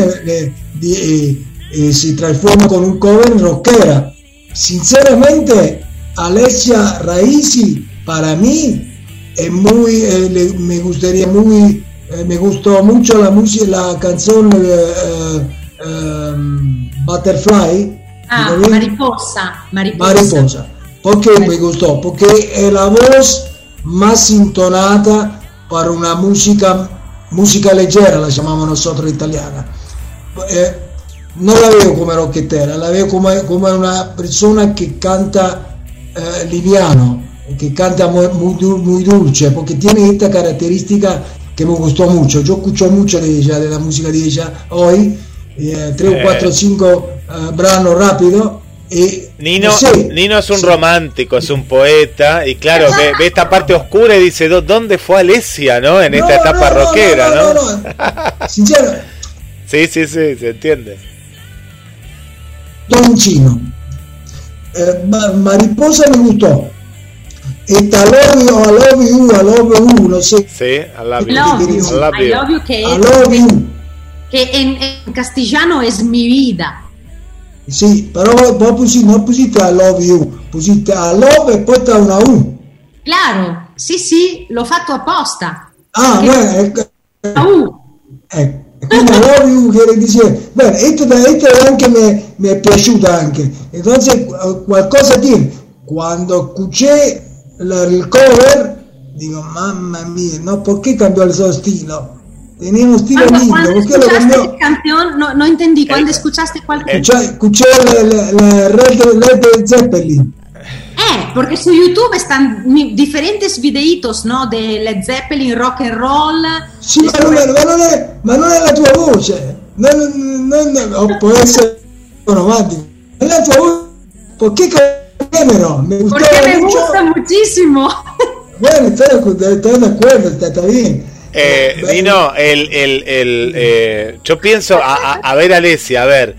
eh, si transforma con un cover rockera. Sinceramente, Alessia Raisi para mí es muy, eh, me gustaría muy, eh, me gustó mucho la música, la canción Butterfly. Ah, mariposa, mariposa. Mariposa. ¿Por qué me gustó? Porque es la voz más intonata para una música, música leggera, la llamamos nosotros italiana. Eh, no la veo come rockettera, la veo come, come una persona che canta eh, liviano, que canta muy, muy, dulce, porque tiene esta característica que me gustó mucho. Yo escucho mucho de ella, de la música de ella hoy, eh, 3, 4, 5 branos rápidos. Y, Nino, Nino es un romántico, es un poeta, y claro, ve, ve esta parte oscura y dice, ¿dónde fue Alesia, no? En esta etapa rockera, ¿no? no, no, Sincero. sí, sí, sí, se entiende. Toncino. Eh, mariposa me gustó. Esta love you, I love you, I love you, no sé. Sí, I love you. Love you. I love you. I love you que, I love you. que en, en, castellano es mi vida. Sí, pero vos pusiste, no pusiste I love you, pusiste I love e poi está una U. Claro, sì, sì, l'ho fatto apposta. Ah, bueno, la U. Ecco. quindi allora io quiere dire bene esto, esto anche mi, mi è piaciuto anche entonces qualcosa tiene quando escuché il cover dico mamma mia no perché cambiò il suo stile tenía un estilo cuando, lindo perché lo cambió canción no, no entendí cuando escuchaste cuál cioè, escuché la, la, la Red, Red Zeppelin Eh, porque su YouTube están diferentes videitos, ¿no? De Led Zeppelin, rock and roll. Sí, ma non, è, ma, non è, ma non è la tua voce. Non, non, non, può essere romantico. È la tua voce. Perché Cameron? Me Porque me mucho. gusta muchísimo. Bueno, estoy, estoy de acuerdo, está, está bien. Eh, Dino, el, el, el, eh, yo pienso, a, a, a ver, Alesia, a ver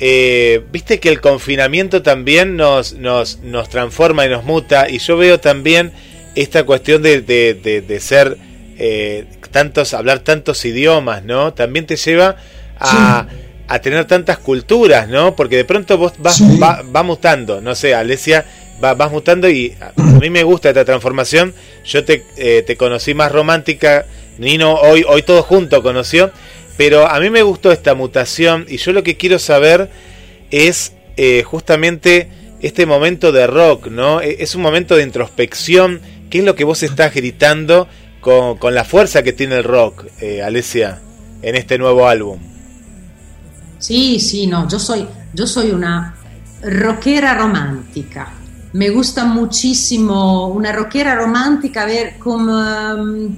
eh, viste que el confinamiento también nos, nos, nos transforma y nos muta, y yo veo también esta cuestión de, de, ser eh, tantos, hablar tantos idiomas, ¿no? También te lleva a, a tener tantas culturas, ¿no? Porque de pronto vos vas, va, mutando, no sé, Alesia, va, vas mutando y a mí me gusta esta transformación. Yo te, eh, te conocí más romántica, Nino hoy, hoy todo junto conoció, pero a mí me gustó esta mutación y yo lo que quiero saber es eh, justamente este momento de rock, ¿no? E, es un momento de introspección. ¿Qué es lo que vos estás gritando con, con la fuerza que tiene el rock, eh, Alesia, en este nuevo álbum? Sí, sí, no, yo soy, yo soy una rockera romántica. Me gusta muchísimo una rockera romántica, a ver, como, um,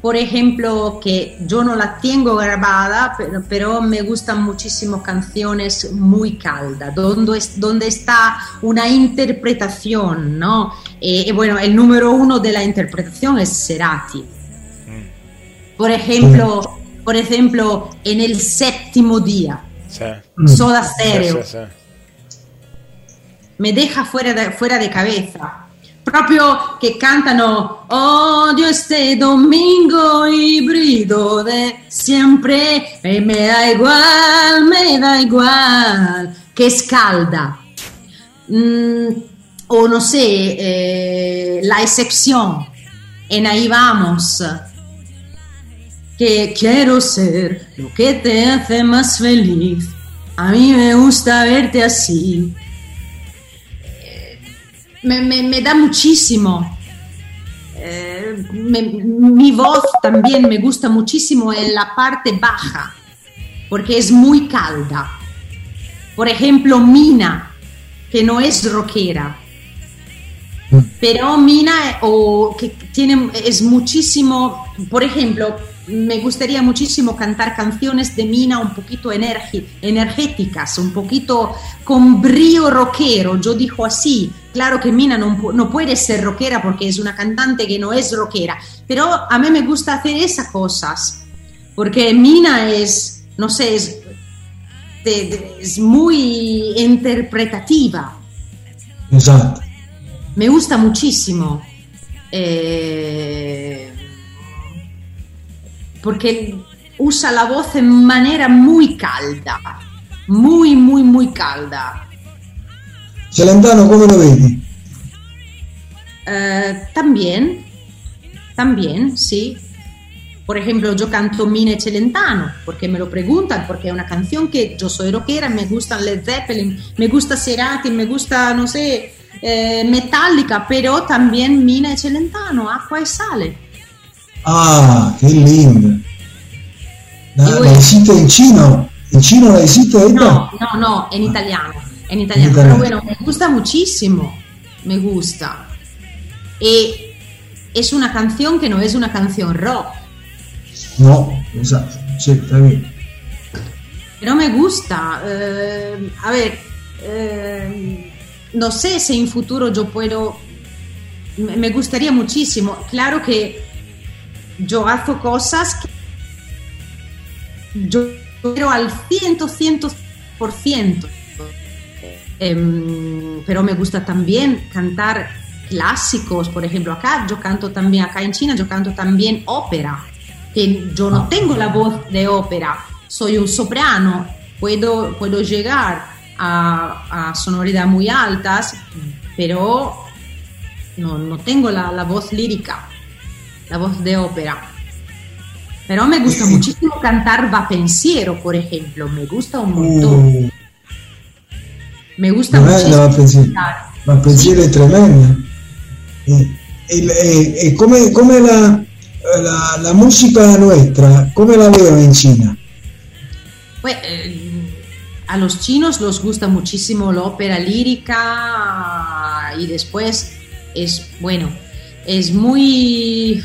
por ejemplo, que yo no la tengo grabada, pero, pero me gustan muchísimo canciones muy caldas, donde, es, donde está una interpretación, ¿no? Eh, y bueno, el número uno de la interpretación es Cerati. Por ejemplo, por ejemplo, en el séptimo día, Sí. Soda Stereo. Sí, me deja fuera de, fuera de cabeza. Proprio che cantano Odio este domingo híbrido de siempre e me da igual, me da igual, che scalda. Mm, o no sé, eh, La excepción, en ahí vamos. Que quiero ser lo que te hace más feliz. A mí me gusta verte así. me, me- me da muchísimo. Eh, me- mi voz también me gusta muchísimo en la parte baja, porque es muy calda. Por ejemplo, Mina, que no es rockera, pero Mina o que tiene es muchísimo, por ejemplo, me gustaría muchísimo cantar canciones de Mina un poquito energéticas, un poquito con brío rockero, yo digo así. Claro que Mina no, no puede ser rockera porque es una cantante que no es rockera, pero a mí me gusta hacer esas cosas, porque Mina es, no sé, es, de- de- es muy interpretativa Esatto. me gusta muchísimo. eh, porque usa la voz en manera muy calda. Muy, muy, muy calda. Celentano come lo vedi? Eh, también, también, sí. Por ejemplo, yo canto Mine Celentano, porque me lo preguntan, porque es una canción que yo soy rockera, me gustan Led Zeppelin, me gusta Cerati, me gusta, no sé, eh, Metallica, pero también Mina Celentano, Acqua e Sale. Ah, che linda. La, la hiciste in chino? ¿En chino la hiciste esta? No, no, no, en italiano, en italiano. En Pero bueno, me gusta muchísimo, me gusta. Y es una canción que no es una canción rock, No, está bien. pero me gusta. Eh, a ver, eh, no sé si en futuro yo puedo, me gustaría muchísimo. Claro que yo hago cosas que yo quiero al ciento, ciento por ciento. Em, pero me gusta también cantar clásicos, por ejemplo, acá yo canto también, acá en China yo canto también ópera, que yo no tengo la voz de ópera, soy un soprano, puedo, puedo llegar a, a sonoridades muy altas, pero no, no tengo la, la voz lírica, la voz de ópera. Pero me gusta muchísimo cantar va pensiero, por ejemplo, me gusta un montón. Uh, Me gusta a muchísimo. pensiero. cantar. Va a pensiero è tremenda. E, e- e- e come, come la, la, la musica nuestra, come la veo in Cina? Pues, eh, a los chinos les gusta muchísimo la ópera lírica y después es, bueno, es muy...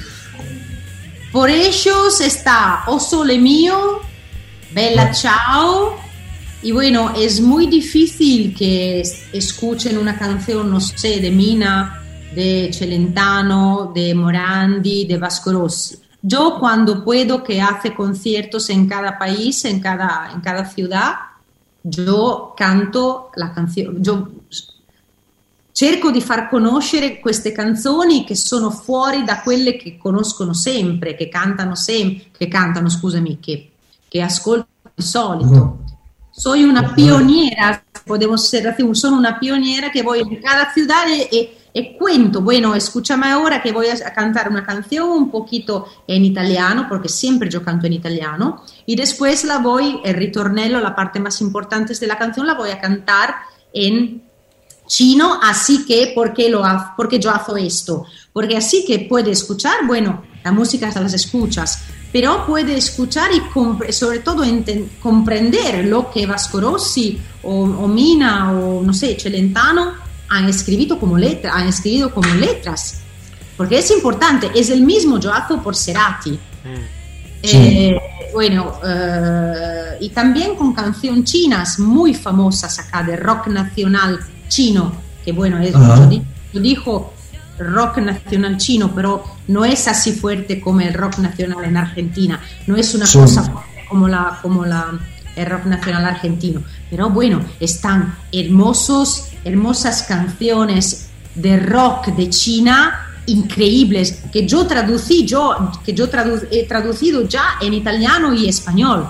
Por ellos está O Sole Mío, Bella Ciao, y bueno, es muy difícil que es- escuchen una canción, no sé, de Mina, de Celentano, de Morandi, de Vasco Rossi. Yo cuando puedo que hace conciertos en cada país, en cada, en cada ciudad, yo canto la canzone, yo cerco di far conoscere queste canzoni che sono fuori da quelle che conoscono sempre, che cantano sempre, che cantano, scusami, che, che ascoltano di solito. Soy una pioniera, podemos ser así, sono una pioniera que voy en cada ciudad y- y cuento, bueno, escúchame ahora que voy a, a cantar una canción un poquito en italiano, porque siempre yo canto en italiano, y después la voy, el ritornello, la parte más importante de la canción, la voy a cantar en chino, así que, ¿por qué, lo ha- porque yo hago esto? Porque así que puedes escuchar, bueno, la música las escuchas, pero puede escuchar y sobre todo comprender lo que Vasco Rossi o, o, Mina o no sé, Celentano han escrito como, letra, han escrito como letras. Porque es importante, es el mismo Joaco por Serati. Mm. Eh, bueno, eh, y también con canciones chinas muy famosas acá de rock nacional chino, que bueno, es, yo, dijo rock nacional chino, pero no es así fuerte como el rock nacional en Argentina, no es una cosa fuerte como la como la el rock nacional argentino, pero bueno, están hermosos, hermosas canciones de rock de China increíbles que yo traducí, yo, que yo he traducido ya en italiano y español.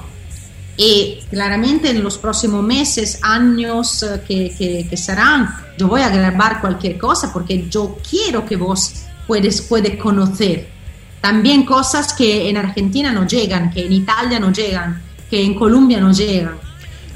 Y claramente en los próximos meses, años eh, que, que, que serán, yo voy a grabar cualquier cosa porque yo quiero que vos puedes, puedes conocer también cosas que en Argentina no llegan, que en Italia no llegan, que en Colombia no llegan.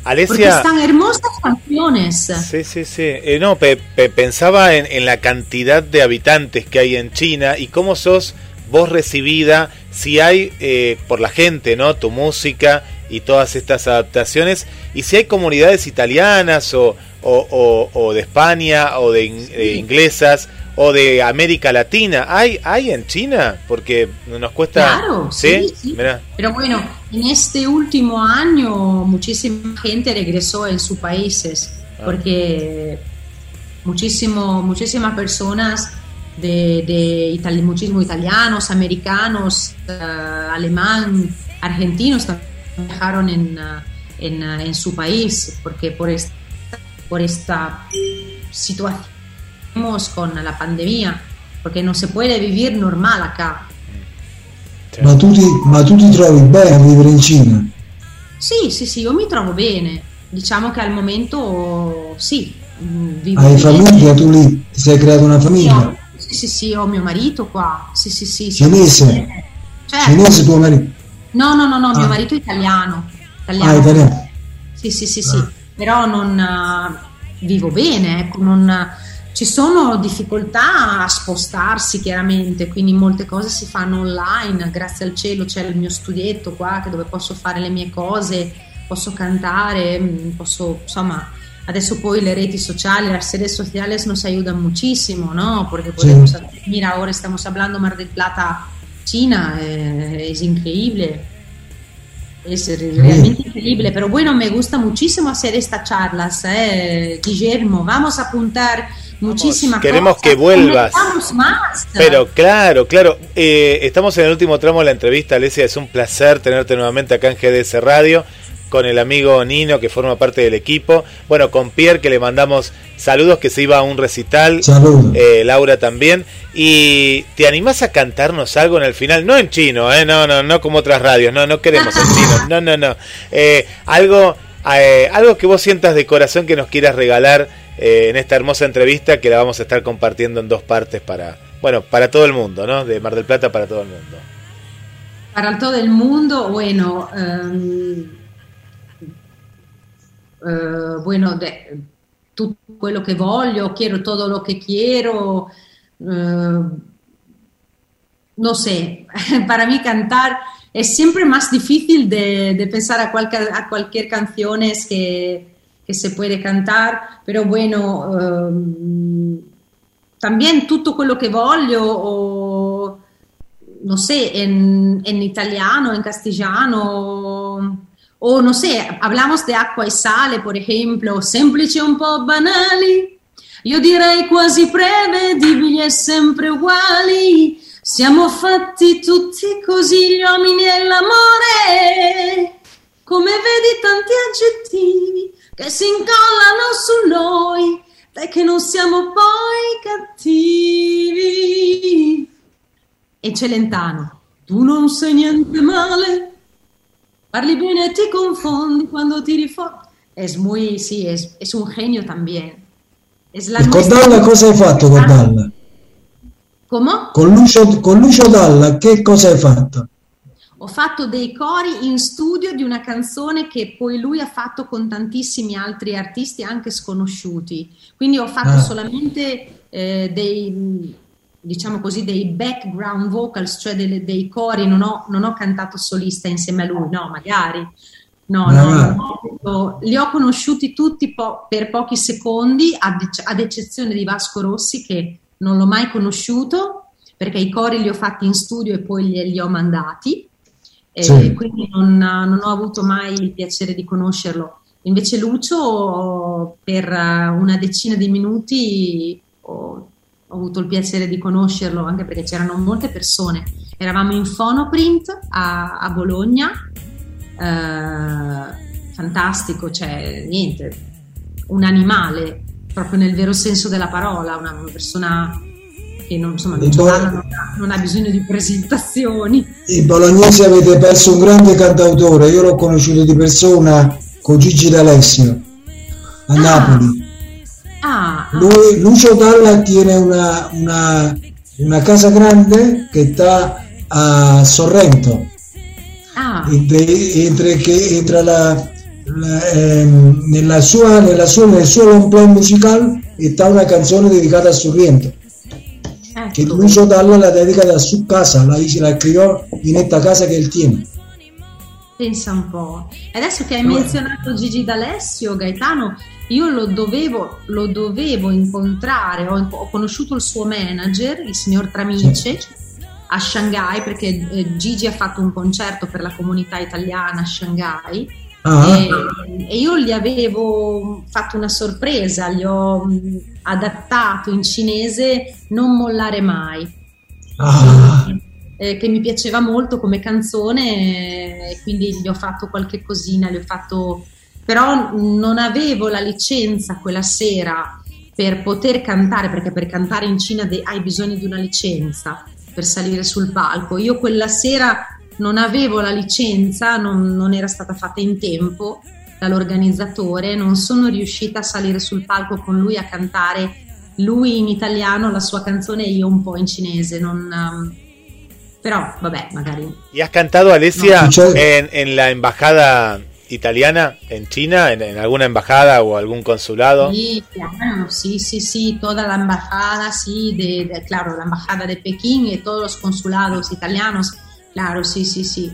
Alesia, Porque están hermosas canciones. Sí, sí, sí. Eh, no, pensaba en, en, la cantidad de habitantes que hay en China y cómo sos vos recibida, si hay eh, por la gente, ¿no? Tu música y todas estas adaptaciones, y si hay comunidades italianas o, o, o, de España o de, inglesas o de América Latina. ¿Hay, hay en China? Porque nos cuesta... Claro, sí, sí. Pero bueno, en este último año muchísima gente regresó en sus países ah. porque muchísimo, muchísimas personas de, de muchísimos italianos, americanos, uh, alemán, argentinos viajaron en, en, en, su país porque por esta, por esta situación con la pandemia, porque non si può vivere normale acá. Ma tu, ti, ma tu ti trovi bene a vivere in Cina? Sì, sì, sì, io mi trovo bene. Diciamo che al momento sì. Mm, vivo Hai famiglia tu lì? Ti sei creato una famiglia? Sì, sì, sì, ho mio marito qua. Sì, sì, sì. Cinese? Certo. Cinese tuo marito? No, no, no, no, ah. mio marito è italiano. italiano. Ah, italiano? Sì, sì, sì, sì. Ah. Però non uh, vivo bene, ecco, non ci sono difficoltà a spostarsi chiaramente, quindi molte cose si fanno online, grazie al cielo c'è il mio studietto qua dove posso fare le mie cose, posso cantare, mm, posso insomma adesso poi le reti sociali, las redes sociales nos ayudan muchísimo, ¿no? Porque podemos, sí. mira, ahora estamos hablando Mar del Plata, China, eh, es increíble, es realmente increíble, pero bueno, me gusta muchísimo hacer estas charlas, eh, Guillermo, vamos a apuntar muchísimas Queremos que vuelvas. Pero claro, claro. Eh, estamos en el último tramo de la entrevista, Alesia. Es un placer tenerte nuevamente acá en GDS Radio con el amigo Nino que forma parte del equipo. Bueno, con Pierre que le mandamos saludos que se iba a un recital. Eh, Laura también. Y te animás a cantarnos algo en el final, no en chino, eh, no, no, no como otras radios, no, no queremos en chino, no, no, no. Eh, algo, algo que vos sientas de corazón que nos quieras regalar eh, en esta hermosa entrevista que la vamos a estar compartiendo en dos partes para, bueno, para todo el mundo, ¿no? De Mar del Plata para todo el mundo. Para todo el mundo, bueno, um, uh, bueno, de, tutto quello che voglio, quiero todo lo que quiero, uh, no sé, para mí cantar es siempre más difícil de, de pensar a, cualquier, a cualquier canciones que se puede cantar, pero bueno, ehm, también todo lo que voglio, o no sé, en, en italiano, en castellano, o no sé, hablamos de acqua e sale, por ejemplo, semplici un po' banali, io direi quasi prevedibili e sempre uguali. Siamo fatti tutti così gli uomini e l'amore, come vedi tanti aggettivi che si incollano su noi perché non siamo poi cattivi. E Celentano, tu non sei niente male, parli bene e ti confondi quando ti rifondi. Es muy, sí, es, es un genio también. Es la con Dalla cosa hai fatto con Dalla? Come? Con Lucio, con Lucio Dalla che cosa hai fatto? ho fatto dei cori in studio di una canzone che poi lui ha fatto con tantissimi altri artisti anche sconosciuti. Quindi ho fatto ah. solamente eh, dei, diciamo così, dei background vocals, cioè dei, dei cori, non ho, non ho, cantato solista insieme a lui, no, magari. No, no, no, li ho conosciuti tutti po- per pochi secondi, ad, ad, eccezione di Vasco Rossi, che non l'ho mai conosciuto, perché i cori li ho fatti in studio e poi li, li ho mandati, e sì. quindi non, non ho avuto mai il piacere di conoscerlo. Invece Lucio, per una decina di minuti, ho ho avuto il piacere di conoscerlo anche perché c'erano molte persone. Eravamo in Phonoprint a, a Bologna, eh, fantastico, cioè niente, un animale proprio nel vero senso della parola, una, una persona che non, insomma, non, parla, non, ha, non, ha, bisogno di presentazioni. I bolognesi avete perso un grande cantautore, io l'ho conosciuto di persona con Gigi D'Alessio a ah. Napoli Ah, Lui, Lucio Dalla tiene una, una, una, casa grande che sta a Sorrento. Ah. Entre, entre che entra la, la, eh, nella sua, nella sua, nel suo long play musicale sta una canzone dedicata a Sorrento. Ecco. Che Lucio Dalla la dedica a su casa, la, la scrivió in questa casa che él tiene. Pensa un po'. Adesso che hai menzionato Gigi D'Alessio, Gaetano, io lo dovevo, lo dovevo incontrare, ho, ho, conosciuto il suo manager, il signor Tramice, a Shanghai, perché eh, Gigi ha fatto un concerto per la comunità italiana a Shanghai. Ah. E, e, io gli avevo fatto una sorpresa, gli ho mh, adattato in cinese Non mollare mai. Ah. Eh, che mi piaceva molto come canzone, quindi gli ho fatto qualche cosina, gli ho fatto però non avevo la licenza quella sera per poter cantare, perché per cantare in Cina hai bisogno di una licenza per salire sul palco. Io quella sera non avevo la licenza, non, non era stata fatta in tempo dall'organizzatore, non sono riuscita a salire sul palco con lui a cantare lui in italiano la sua canzone e io un po' in cinese. Non, um, però vabbè, magari. ¿Y has cantado Alessia no, en, en la embajada italiana en China, en, alguna embajada o algún consulado? Sí, claro, sí, sí, sí, toda la embajada, sí, claro, la embajada de Pekín y todos los consulados italianos, claro, sí, sí, sí.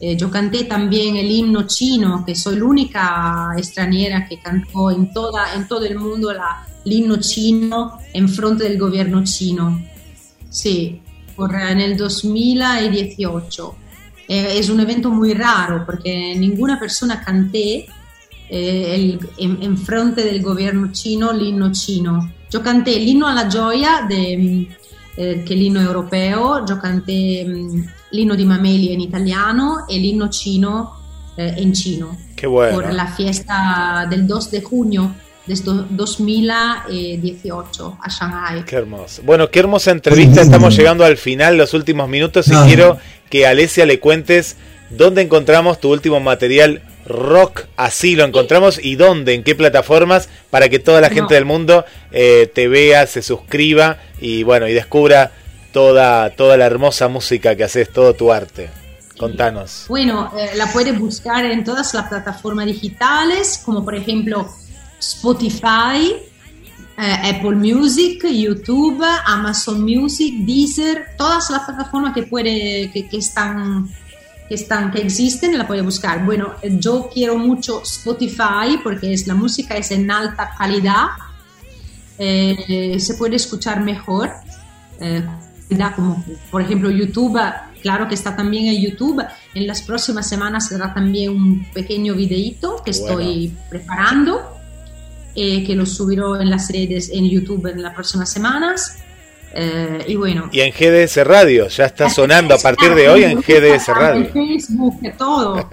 Eh, yo canté también el himno chino, que soy la única extranjera que cantó en, toda, en todo el mundo la, el himno chino en frente del gobierno chino. Sí, por, en el 2018. Eh, es un evento muy raro porque ninguna persona canté eh, el, en, en, frente del gobierno chino l'inno chino. Yo canté l'inno alla gioia, de, eh, che è l'inno europeo, yo canté um, l'inno di Mameli in italiano e l'inno chino eh, in chino. Qué bueno. Por la fiesta del 2 de junio desde 2018 a Shanghai. Qué hermoso. Bueno, qué hermosa entrevista. Estamos llegando al final, los últimos minutos, y quiero que Alesia le cuentes dónde encontramos tu último material rock, así lo encontramos, y dónde, en qué plataformas, para que toda la gente del mundo eh, te vea, se suscriba y bueno, y descubra toda, toda la hermosa música que haces, todo tu arte. Contanos. Bueno, eh, la puedes buscar en todas las plataformas digitales, como por ejemplo Spotify, eh, Apple Music, YouTube, Amazon Music, Deezer, todas las plataformas que, puede, que, que, están, que, están, que existen, la puede buscar. Bueno, yo quiero mucho Spotify porque es, la música es en alta calidad, eh, se puede escuchar mejor. Eh, como por ejemplo YouTube, claro que está también en YouTube. En las próximas semanas será también un pequeño videito que estoy preparando eh, que lo subiré en las redes en YouTube en las próximas semanas. Eh, y bueno. Y en GDS Radio, ya está sonando a partir de hoy en GDS Radio. En Facebook, todo.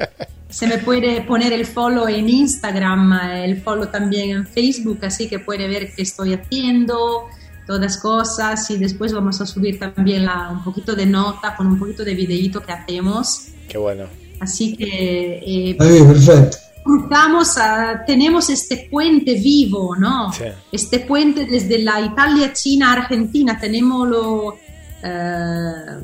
Se me puede poner el follow en Instagram, el follow también en Facebook, así que puede ver qué estoy haciendo, todas cosas. Y después vamos a subir también la, un poquito de nota con un poquito de videíto que hacemos. Qué bueno. Así que. Eh, perfecto tenemos este puente vivo, ¿no? Este puente desde la Italia, China, Argentina, tenemos lo, eh,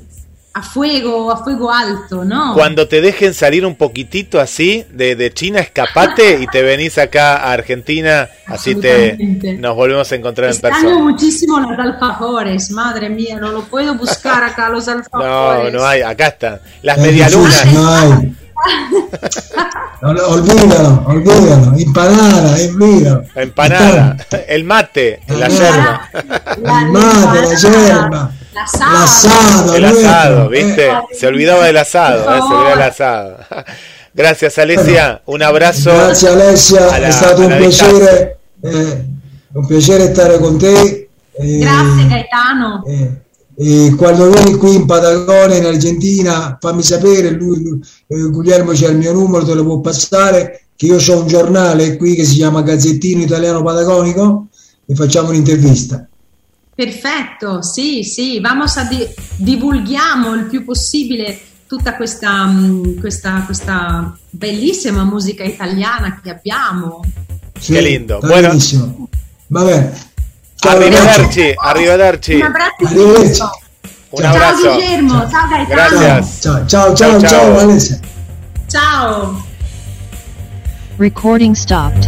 a fuego, a fuego alto, ¿no? Cuando te dejen salir un poquitito así de, de China, escapate y te venís acá a Argentina, así te nos volvemos a encontrar en Extraño persona. muchísimo los alfajores, madre mía, no lo puedo buscar acá los No, alfajores. no hay, acá están. Las medialunas. difícil, no hay. Olvídalo, olvídalo. Empanada, olvídalo. La empanada, el mate, la yerba. El mate, la yerba. El El asado, El asado, eh. ¿viste? Se olvidaba del asado, ¿eh? se olvidaba del asado. Gracias, Alesia. Un abrazo. Grazie Alessia, a la- è stato un piacere, eh, un piacere stare con te. eh, Grazie Gaetano. E quando vieni qui in Patagonia, in Argentina, fammi sapere, lui, lui- eh, Guglielmo c'è il mio numero, te lo può passare, che io ho un giornale qui che si chiama Gazzettino Italiano Patagonico e facciamo un'intervista. Perfetto, sì, sì, vamos a di- divulghiamo il più possibile tutta questa, mm, questa, questa bellissima musica italiana che abbiamo. Sì, Che lindo. benissimo. Va bene. Ciao, Arrivederci, arrivederci. Un abbraccio Arrivederci. Un ciao abrazo. Guillermo, ciao Gaetano. Gracias. Ciao, ciao, ciao, Ciao, ciao, ciao. Alessia. Ciao. Recording stopped.